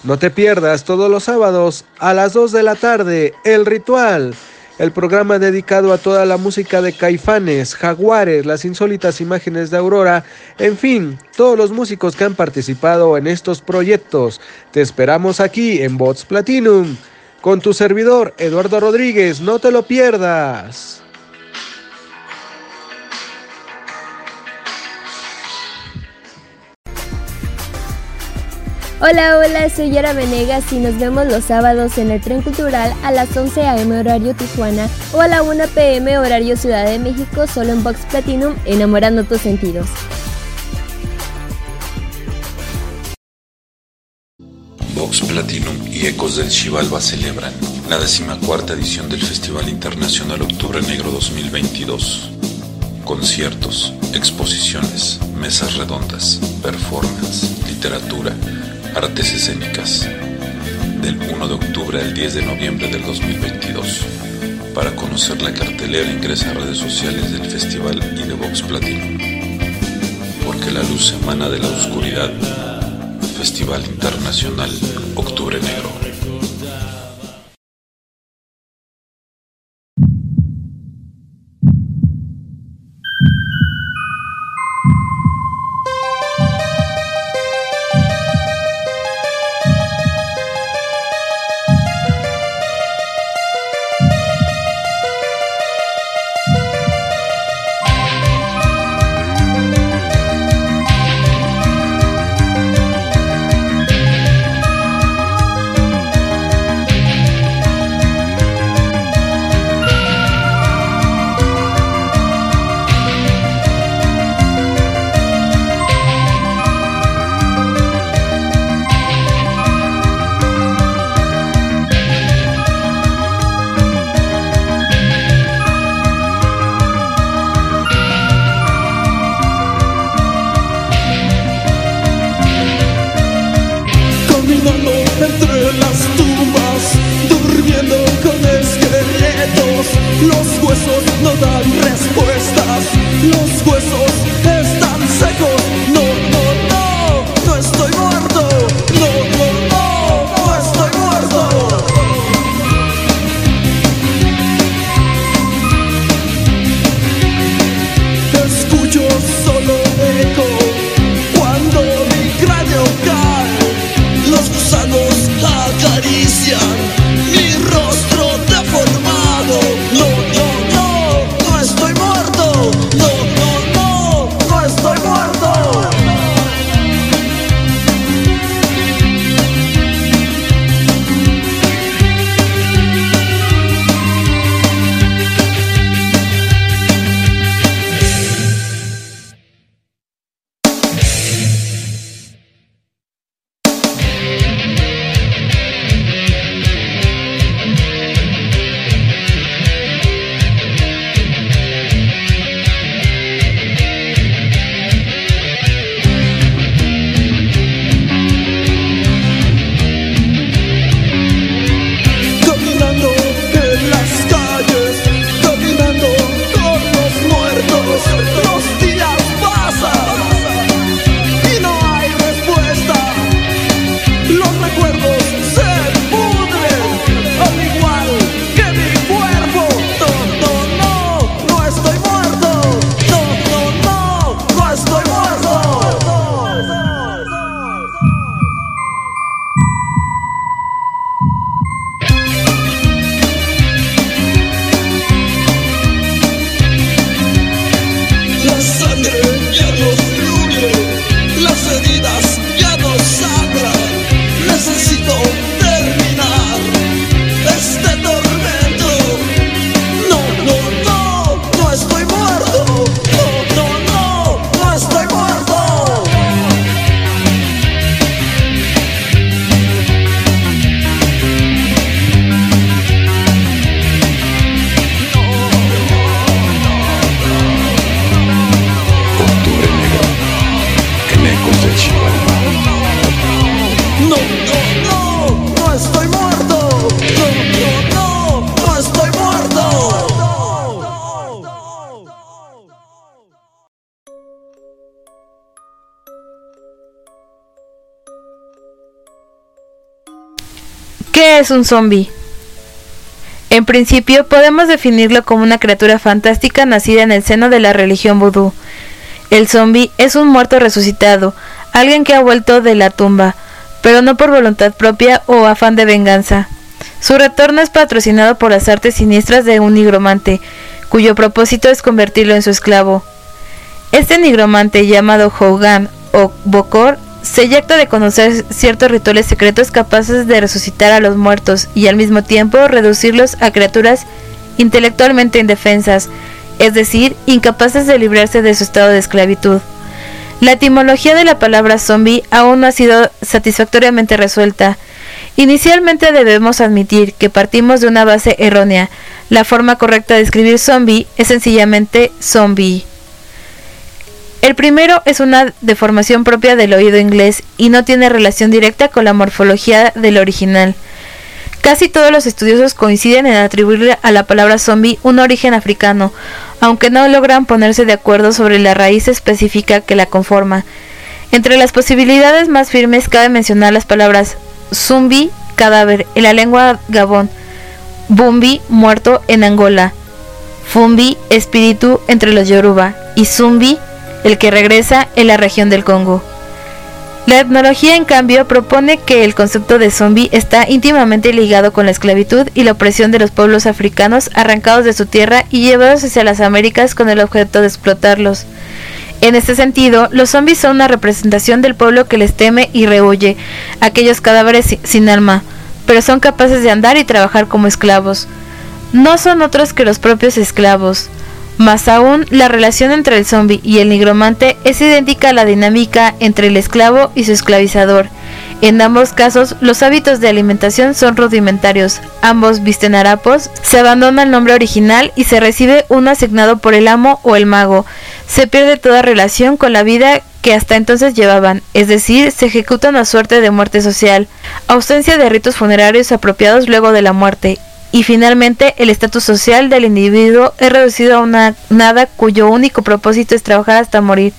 No te pierdas todos los sábados a las 2 de la tarde El Ritual, el programa dedicado a toda la música de Caifanes, Jaguares, las insólitas imágenes de Aurora, en fin, todos los músicos que han participado en estos proyectos. Te esperamos aquí en Bots Platinum con tu servidor Eduardo Rodríguez, no te lo pierdas.
Hola, hola, soy Yara Venegas y nos vemos los sábados en el Tren Cultural a las 11 a.m. horario Tijuana o a la 1 p.m. horario Ciudad de México solo en Box Platinum, enamorando tus sentidos.
Vox Platinum y Ecos del Chivalba celebran la decimacuarta edición del Festival Internacional Octubre Negro 2022. Conciertos, exposiciones, mesas redondas, performance, literatura, artes escénicas. Del 1 de octubre al 10 de noviembre del 2022. Para conocer la cartelera ingresa a redes sociales del festival y de Vox Platinum. Porque la luz emana de la oscuridad. Festival Internacional Octubre Negro.
¿Qué es un zombie? En principio podemos definirlo como una criatura fantástica nacida en el seno de la religión vudú. El zombie es un muerto resucitado, alguien que ha vuelto de la tumba, pero no por voluntad propia o afán de venganza. Su retorno es patrocinado por las artes siniestras de un nigromante, cuyo propósito es convertirlo en su esclavo. Este nigromante llamado Hogan o Bokor se jacta de conocer ciertos rituales secretos capaces de resucitar a los muertos y al mismo tiempo reducirlos a criaturas intelectualmente indefensas, es decir, incapaces de librarse de su estado de esclavitud. La etimología de la palabra zombie aún no ha sido satisfactoriamente resuelta. Inicialmente debemos admitir que partimos de una base errónea. La forma correcta de escribir zombie es sencillamente zombie. El primero es una deformación propia del oído inglés y no tiene relación directa con la morfología del original. Casi todos los estudiosos coinciden en atribuirle a la palabra zombie un origen africano, aunque no logran ponerse de acuerdo sobre la raíz específica que la conforma. Entre las posibilidades más firmes cabe mencionar las palabras zumbi, cadáver, en la lengua gabón, bumbi, muerto en Angola, fumbi, espíritu entre los yoruba, y zumbi, el que regresa en la región del Congo. La etnología, en cambio, propone que el concepto de zombie está íntimamente ligado con la esclavitud y la opresión de los pueblos africanos arrancados de su tierra y llevados hacia las Américas con el objeto de explotarlos. En este sentido, los zombies son una representación del pueblo que les teme y rehuye, aquellos cadáveres si- sin alma, pero son capaces de andar y trabajar como esclavos. No son otros que los propios esclavos. Más aún, la relación entre el zombie y el nigromante es idéntica a la dinámica entre el esclavo y su esclavizador. En ambos casos, los hábitos de alimentación son rudimentarios. Ambos visten harapos, se abandona el nombre original y se recibe uno asignado por el amo o el mago. Se pierde toda relación con la vida que hasta entonces llevaban, es decir, se ejecuta una suerte de muerte social, ausencia de ritos funerarios apropiados luego de la muerte, y finalmente el estatus social del individuo es reducido a una nada cuyo único propósito es trabajar hasta morir.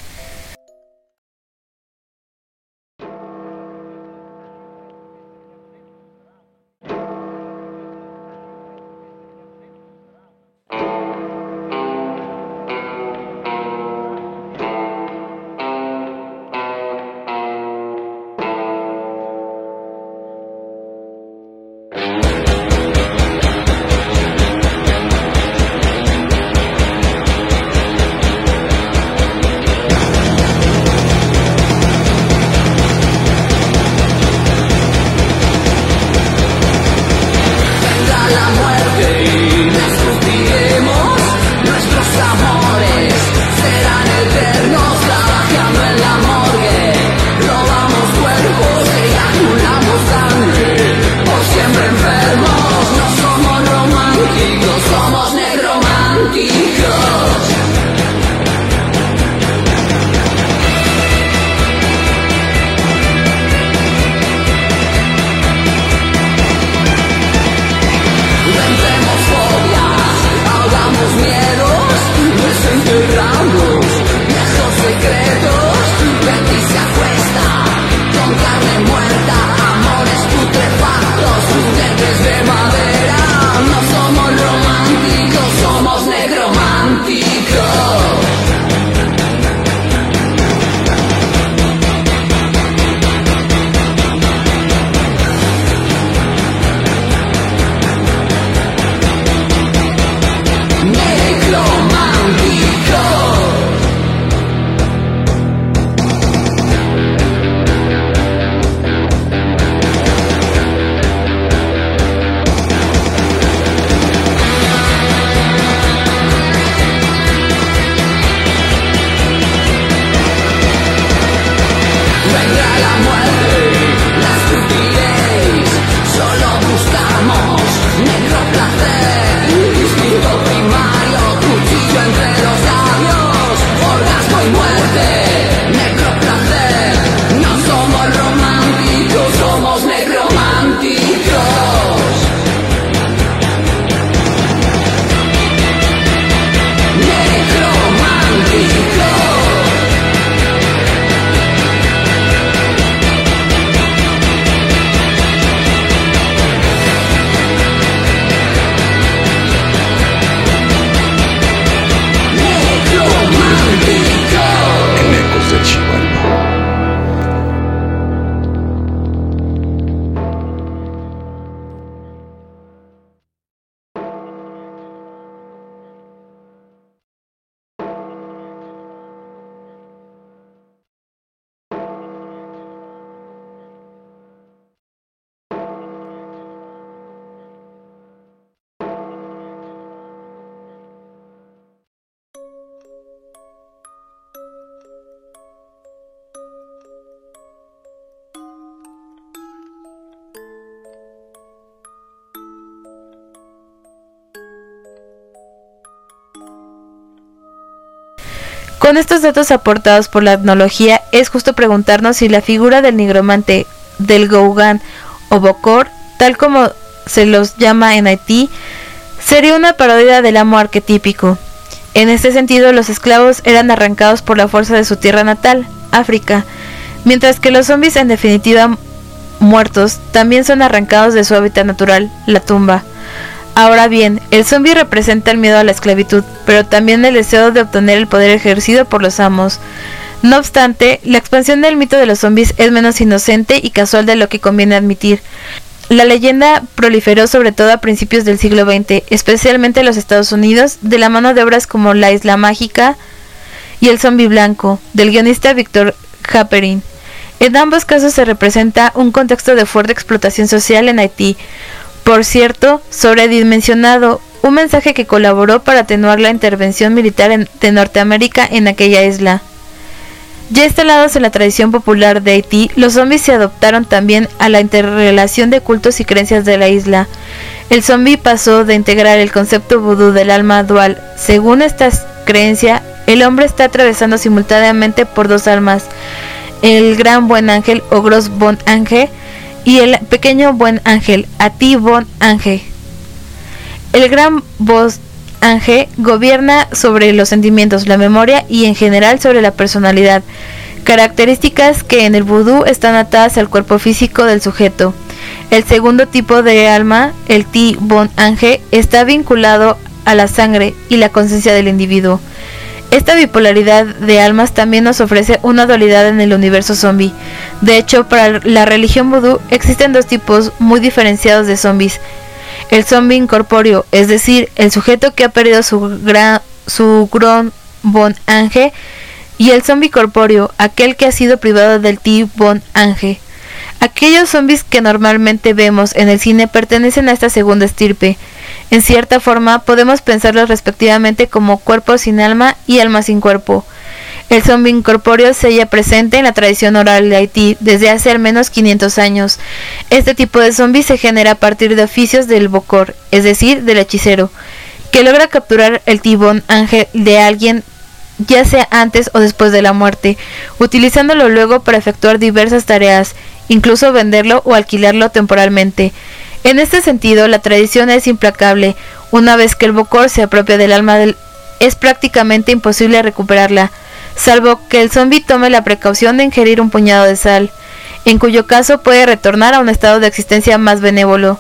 Con estos datos aportados por la etnología, es justo preguntarnos si la figura del nigromante, del Gaugan o Bokor, tal como se los llama en Haití, sería una parodia del amo arquetípico. En este sentido, los esclavos eran arrancados por la fuerza de su tierra natal, África, mientras que los zombies en definitiva muertos también son arrancados de su hábitat natural, la tumba. Ahora bien, el zombie representa el miedo a la esclavitud, pero también el deseo de obtener el poder ejercido por los amos. No obstante, la expansión del mito de los zombies es menos inocente y casual de lo que conviene admitir. La leyenda proliferó sobre todo a principios del siglo XX, especialmente en los Estados Unidos, de la mano de obras como La Isla Mágica y El Zombie Blanco, del guionista Victor Happerin. En ambos casos se representa un contexto de fuerte explotación social en Haití, por cierto, sobredimensionado, un mensaje que colaboró para atenuar la intervención militar de Norteamérica en aquella isla. Ya instalados en la tradición popular de Haití, los zombies se adoptaron también a la interrelación de cultos y creencias de la isla. El zombie pasó de integrar el concepto vudú del alma dual. Según esta creencia, el hombre está atravesando simultáneamente por dos almas, el gran buen ángel o Gros Bon Ángel y el pequeño buen ángel, Ati Bon Ángel. El gran voz Ángel gobierna sobre los sentimientos, la memoria y en general sobre la personalidad, características que en el vudú están atadas al cuerpo físico del sujeto. El segundo tipo de alma, el Ti Bon Ángel, está vinculado a la sangre y la conciencia del individuo. Esta bipolaridad de almas también nos ofrece una dualidad en el universo zombie. De hecho, para la religión vudú existen dos tipos muy diferenciados de zombies. El zombie incorpóreo, es decir, el sujeto que ha perdido su gran su gron bon ángel, y el zombie corpóreo, aquel que ha sido privado del ti bon ángel. Aquellos zombies que normalmente vemos en el cine pertenecen a esta segunda estirpe. En cierta forma, podemos pensarlos respectivamente como cuerpo sin alma y alma sin cuerpo. El zombie incorpóreo se halla presente en la tradición oral de Haití desde hace al menos 500 años. Este tipo de zombie se genera a partir de oficios del bocor, es decir, del hechicero, que logra capturar el tibón ángel de alguien ya sea antes o después de la muerte, utilizándolo luego para efectuar diversas tareas, incluso venderlo o alquilarlo temporalmente. En este sentido, la tradición es implacable. Una vez que el bocor se apropia del alma es prácticamente imposible recuperarla, salvo que el zombi tome la precaución de ingerir un puñado de sal, en cuyo caso puede retornar a un estado de existencia más benévolo.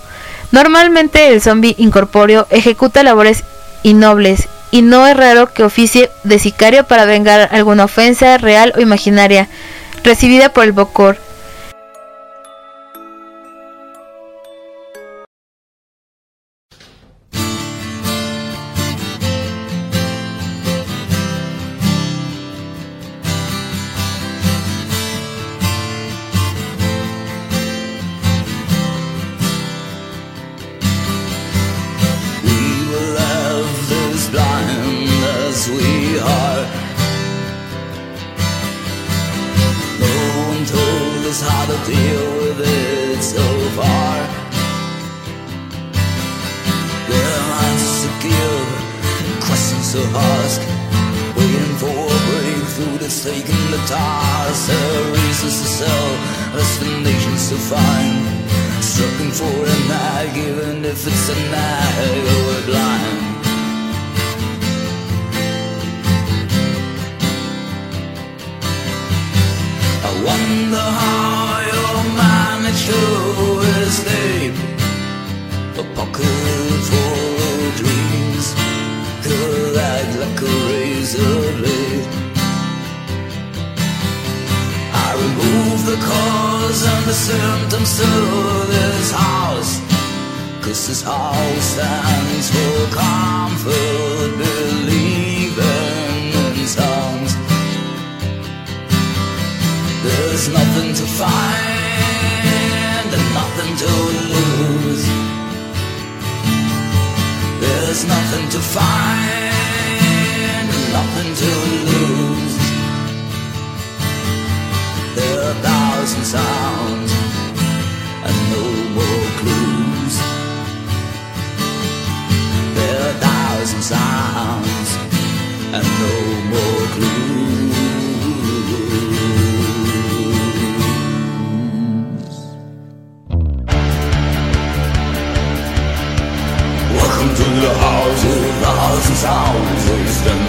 Normalmente el zombi incorpóreo ejecuta labores innobles y no es raro que oficie de sicario para vengar alguna ofensa real o imaginaria recibida por el bocor.
To ask. Waiting for a breakthrough that's taken the task. There are reasons to sell, destinations to find. Looking for a nag, even if it's a nag, oh, we're blind. I wonder how you managed to escape a pocket full blade. I remove the cause and the symptoms to this house. Cause this house stands for comfort, believing in songs. There's nothing to find and nothing to lose. There's nothing to find nothing to lose. There are a thousand sounds and no more clues. There are a thousand sounds and no more clues. Welcome to the house of thousand sounds.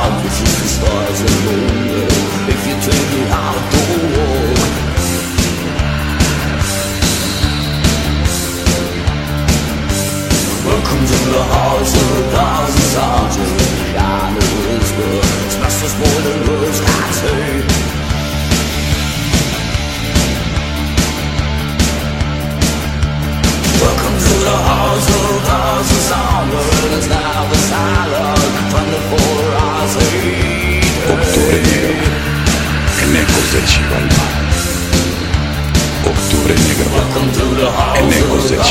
the
negro, en the del Chivalba. Octubre negro, en ecos del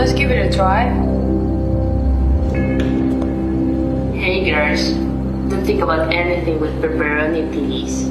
Let's give it a try.
Hey girls, don't think about anything with pepperoni please.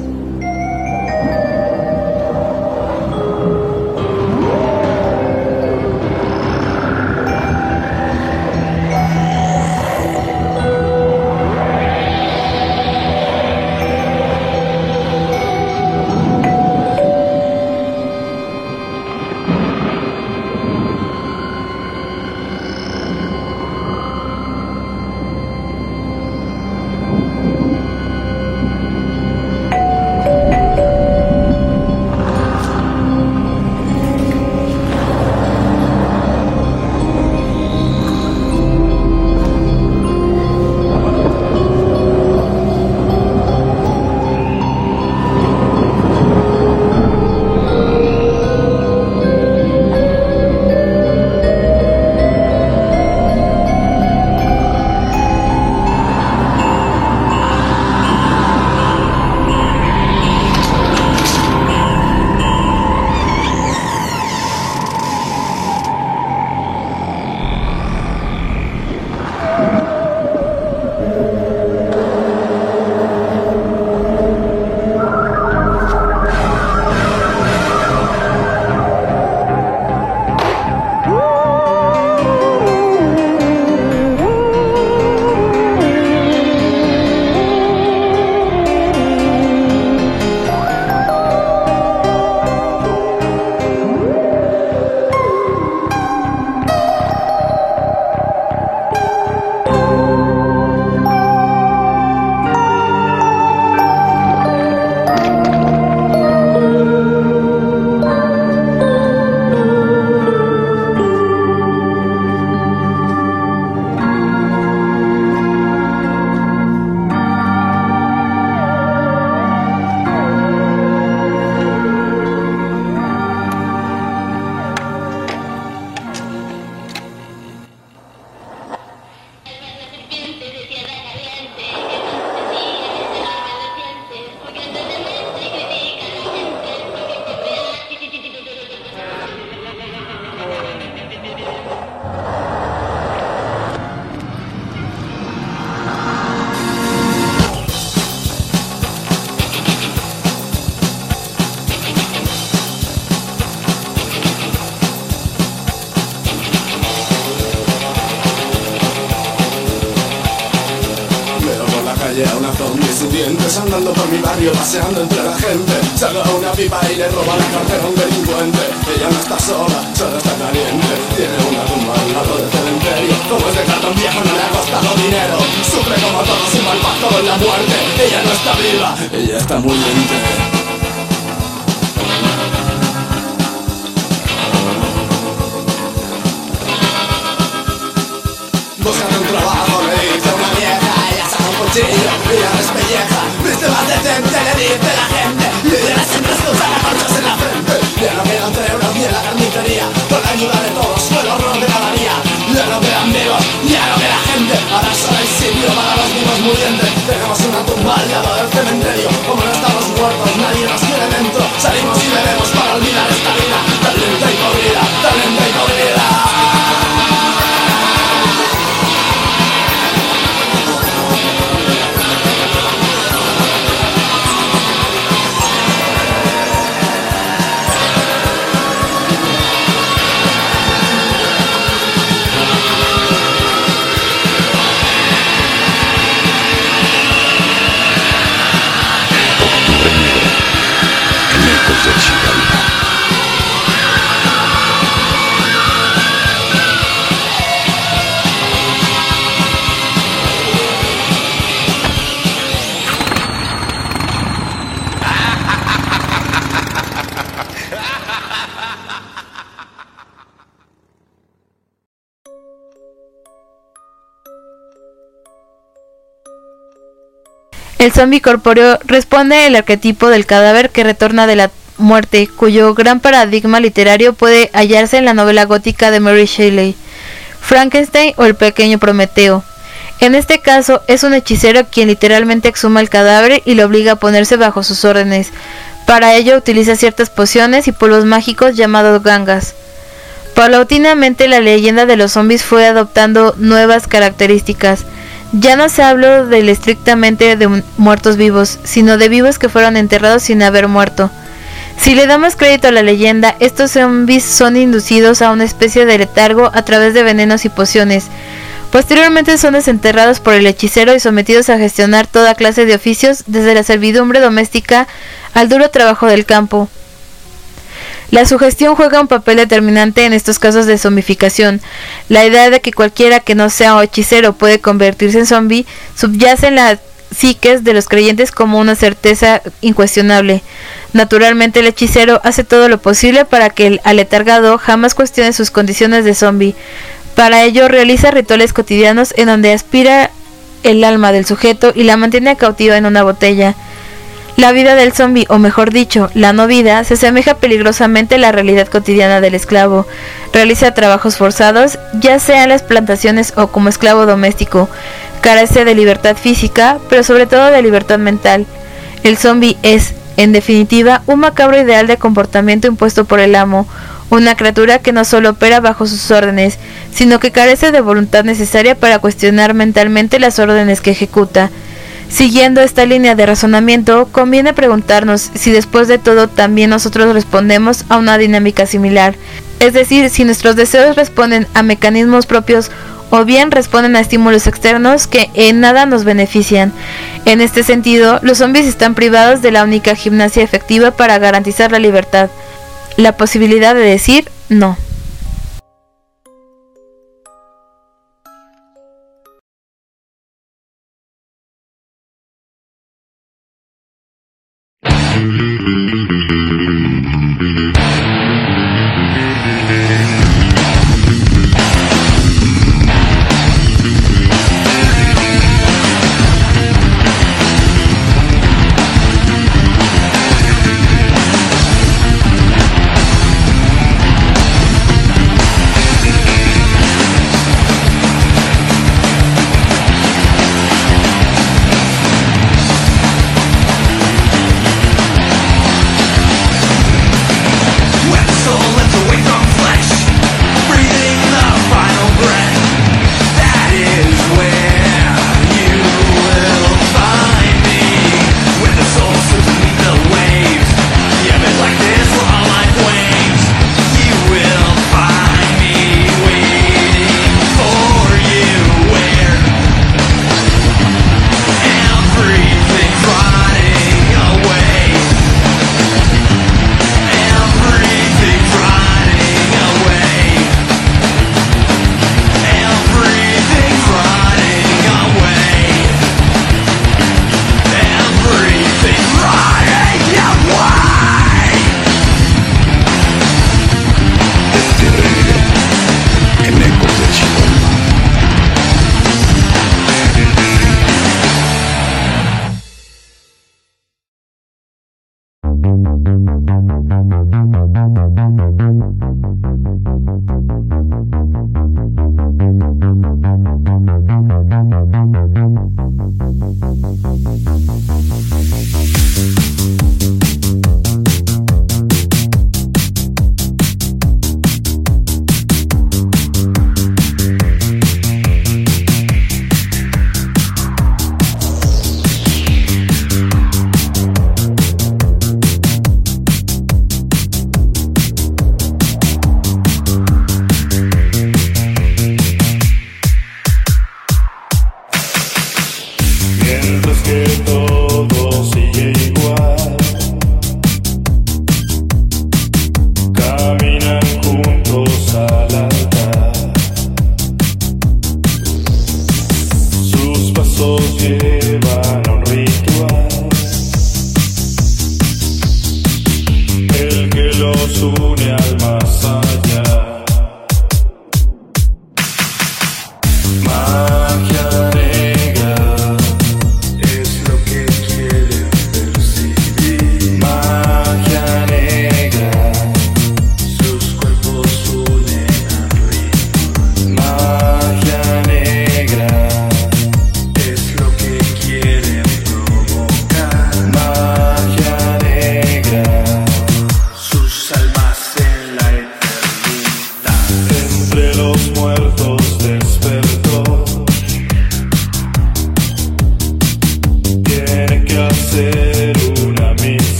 El
zombie corpóreo responde al arquetipo del cadáver que retorna de la muerte, cuyo gran paradigma literario puede hallarse en la novela gótica de Mary Shelley, Frankenstein o el pequeño Prometeo. En este caso es un hechicero quien literalmente exhuma el cadáver y lo obliga a ponerse bajo sus órdenes. Para ello utiliza ciertas pociones y polvos mágicos llamados gangas. Paulatinamente la leyenda de los zombies fue adoptando nuevas características. Ya no se habló del estrictamente de mu- muertos vivos, sino de vivos que fueron enterrados sin haber muerto. Si le damos crédito a la leyenda, estos zombies son inducidos a una especie de letargo a través de venenos y pociones. Posteriormente son desenterrados por el hechicero y sometidos a gestionar toda clase de oficios, desde la servidumbre doméstica al duro trabajo del campo. La sugestión juega un papel determinante en estos casos de zombificación. La idea de que cualquiera que no sea hechicero puede convertirse en zombie subyace en las psiques de los creyentes como una certeza incuestionable. Naturalmente el hechicero hace todo lo posible para que el aletargado jamás cuestione sus condiciones de zombie. Para ello realiza rituales cotidianos en donde aspira el alma del sujeto y la mantiene cautiva en una botella. La vida del zombie, o mejor dicho, la no vida, se asemeja peligrosamente a la realidad cotidiana del esclavo. Realiza trabajos forzados, ya sea en las plantaciones o como esclavo doméstico. Carece de libertad física, pero sobre todo de libertad mental. El zombie es, en definitiva, un macabro ideal de comportamiento impuesto por el amo, una criatura que no solo opera bajo sus órdenes, sino que carece de voluntad necesaria para cuestionar mentalmente las órdenes que ejecuta. Siguiendo esta línea de razonamiento, conviene preguntarnos si después de todo también nosotros respondemos a una dinámica similar, es decir, si nuestros deseos responden a mecanismos propios o bien responden a estímulos externos que en nada nos benefician. En este sentido, los zombies están privados de la única gimnasia efectiva para garantizar la libertad, la posibilidad de decir no.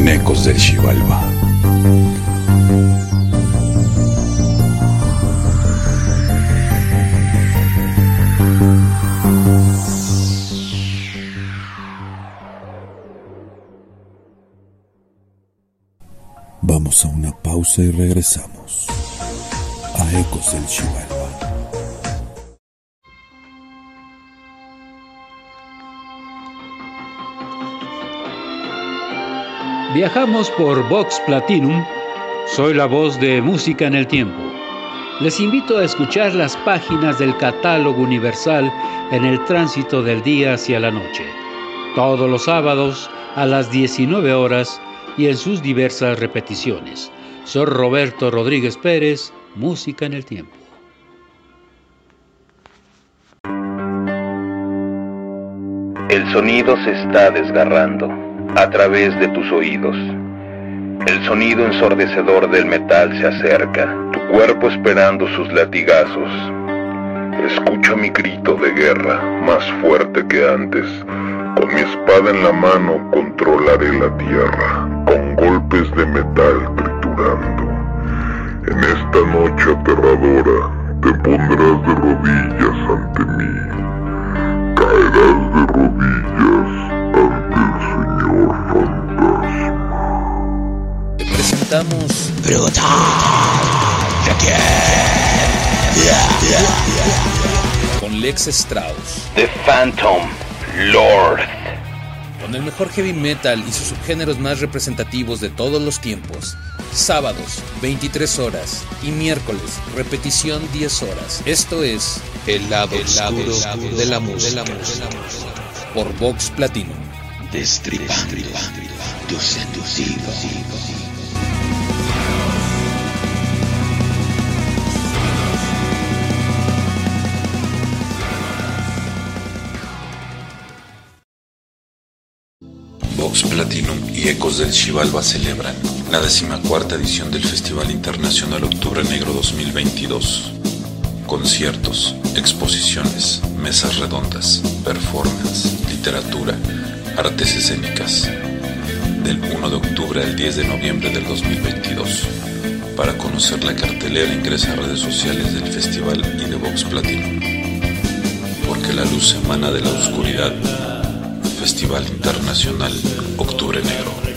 En
Ecos del Xibalba. Vamos a una pausa y regresamos a Ecos del Xibalba.
Viajamos por Vox Platinum. Soy la voz de Música en el Tiempo. Les invito a escuchar las páginas del catálogo universal en el tránsito del día hacia la noche. Todos los sábados a las 19 horas y en sus diversas repeticiones. Soy Roberto Rodríguez Pérez, Música en el Tiempo.
El sonido se está desgarrando a través de tus oídos. El sonido ensordecedor del metal se acerca, tu cuerpo esperando sus latigazos.
Escucha mi grito de guerra, más fuerte que antes. Con mi espada en la mano controlaré la tierra, con golpes de metal triturando. En esta noche aterradora te pondrás de rodillas ante mí. Caerás de rodillas
Presentamos con Lex Strauss,
The Phantom Lord.
con el mejor heavy metal y sus subgéneros más representativos de todos los tiempos. Sábados, 23 horas y miércoles, repetición 10 horas. Esto es El lado, oscuro, de la música. Por Vox Platinum.
Destripando tus sentidos.
Vox Platinum y Ecos del Chivalba celebran la decimacuarta edición del Festival Internacional Octubre Negro 2022. Conciertos, exposiciones, mesas redondas, performance, literatura, artes escénicas. Del 1 de octubre al 10 de noviembre del 2022. Para conocer la cartelera ingresa a redes sociales del festival y de Vox Platinum. Porque la luz emana de la oscuridad. Festival Internacional Octubre Negro.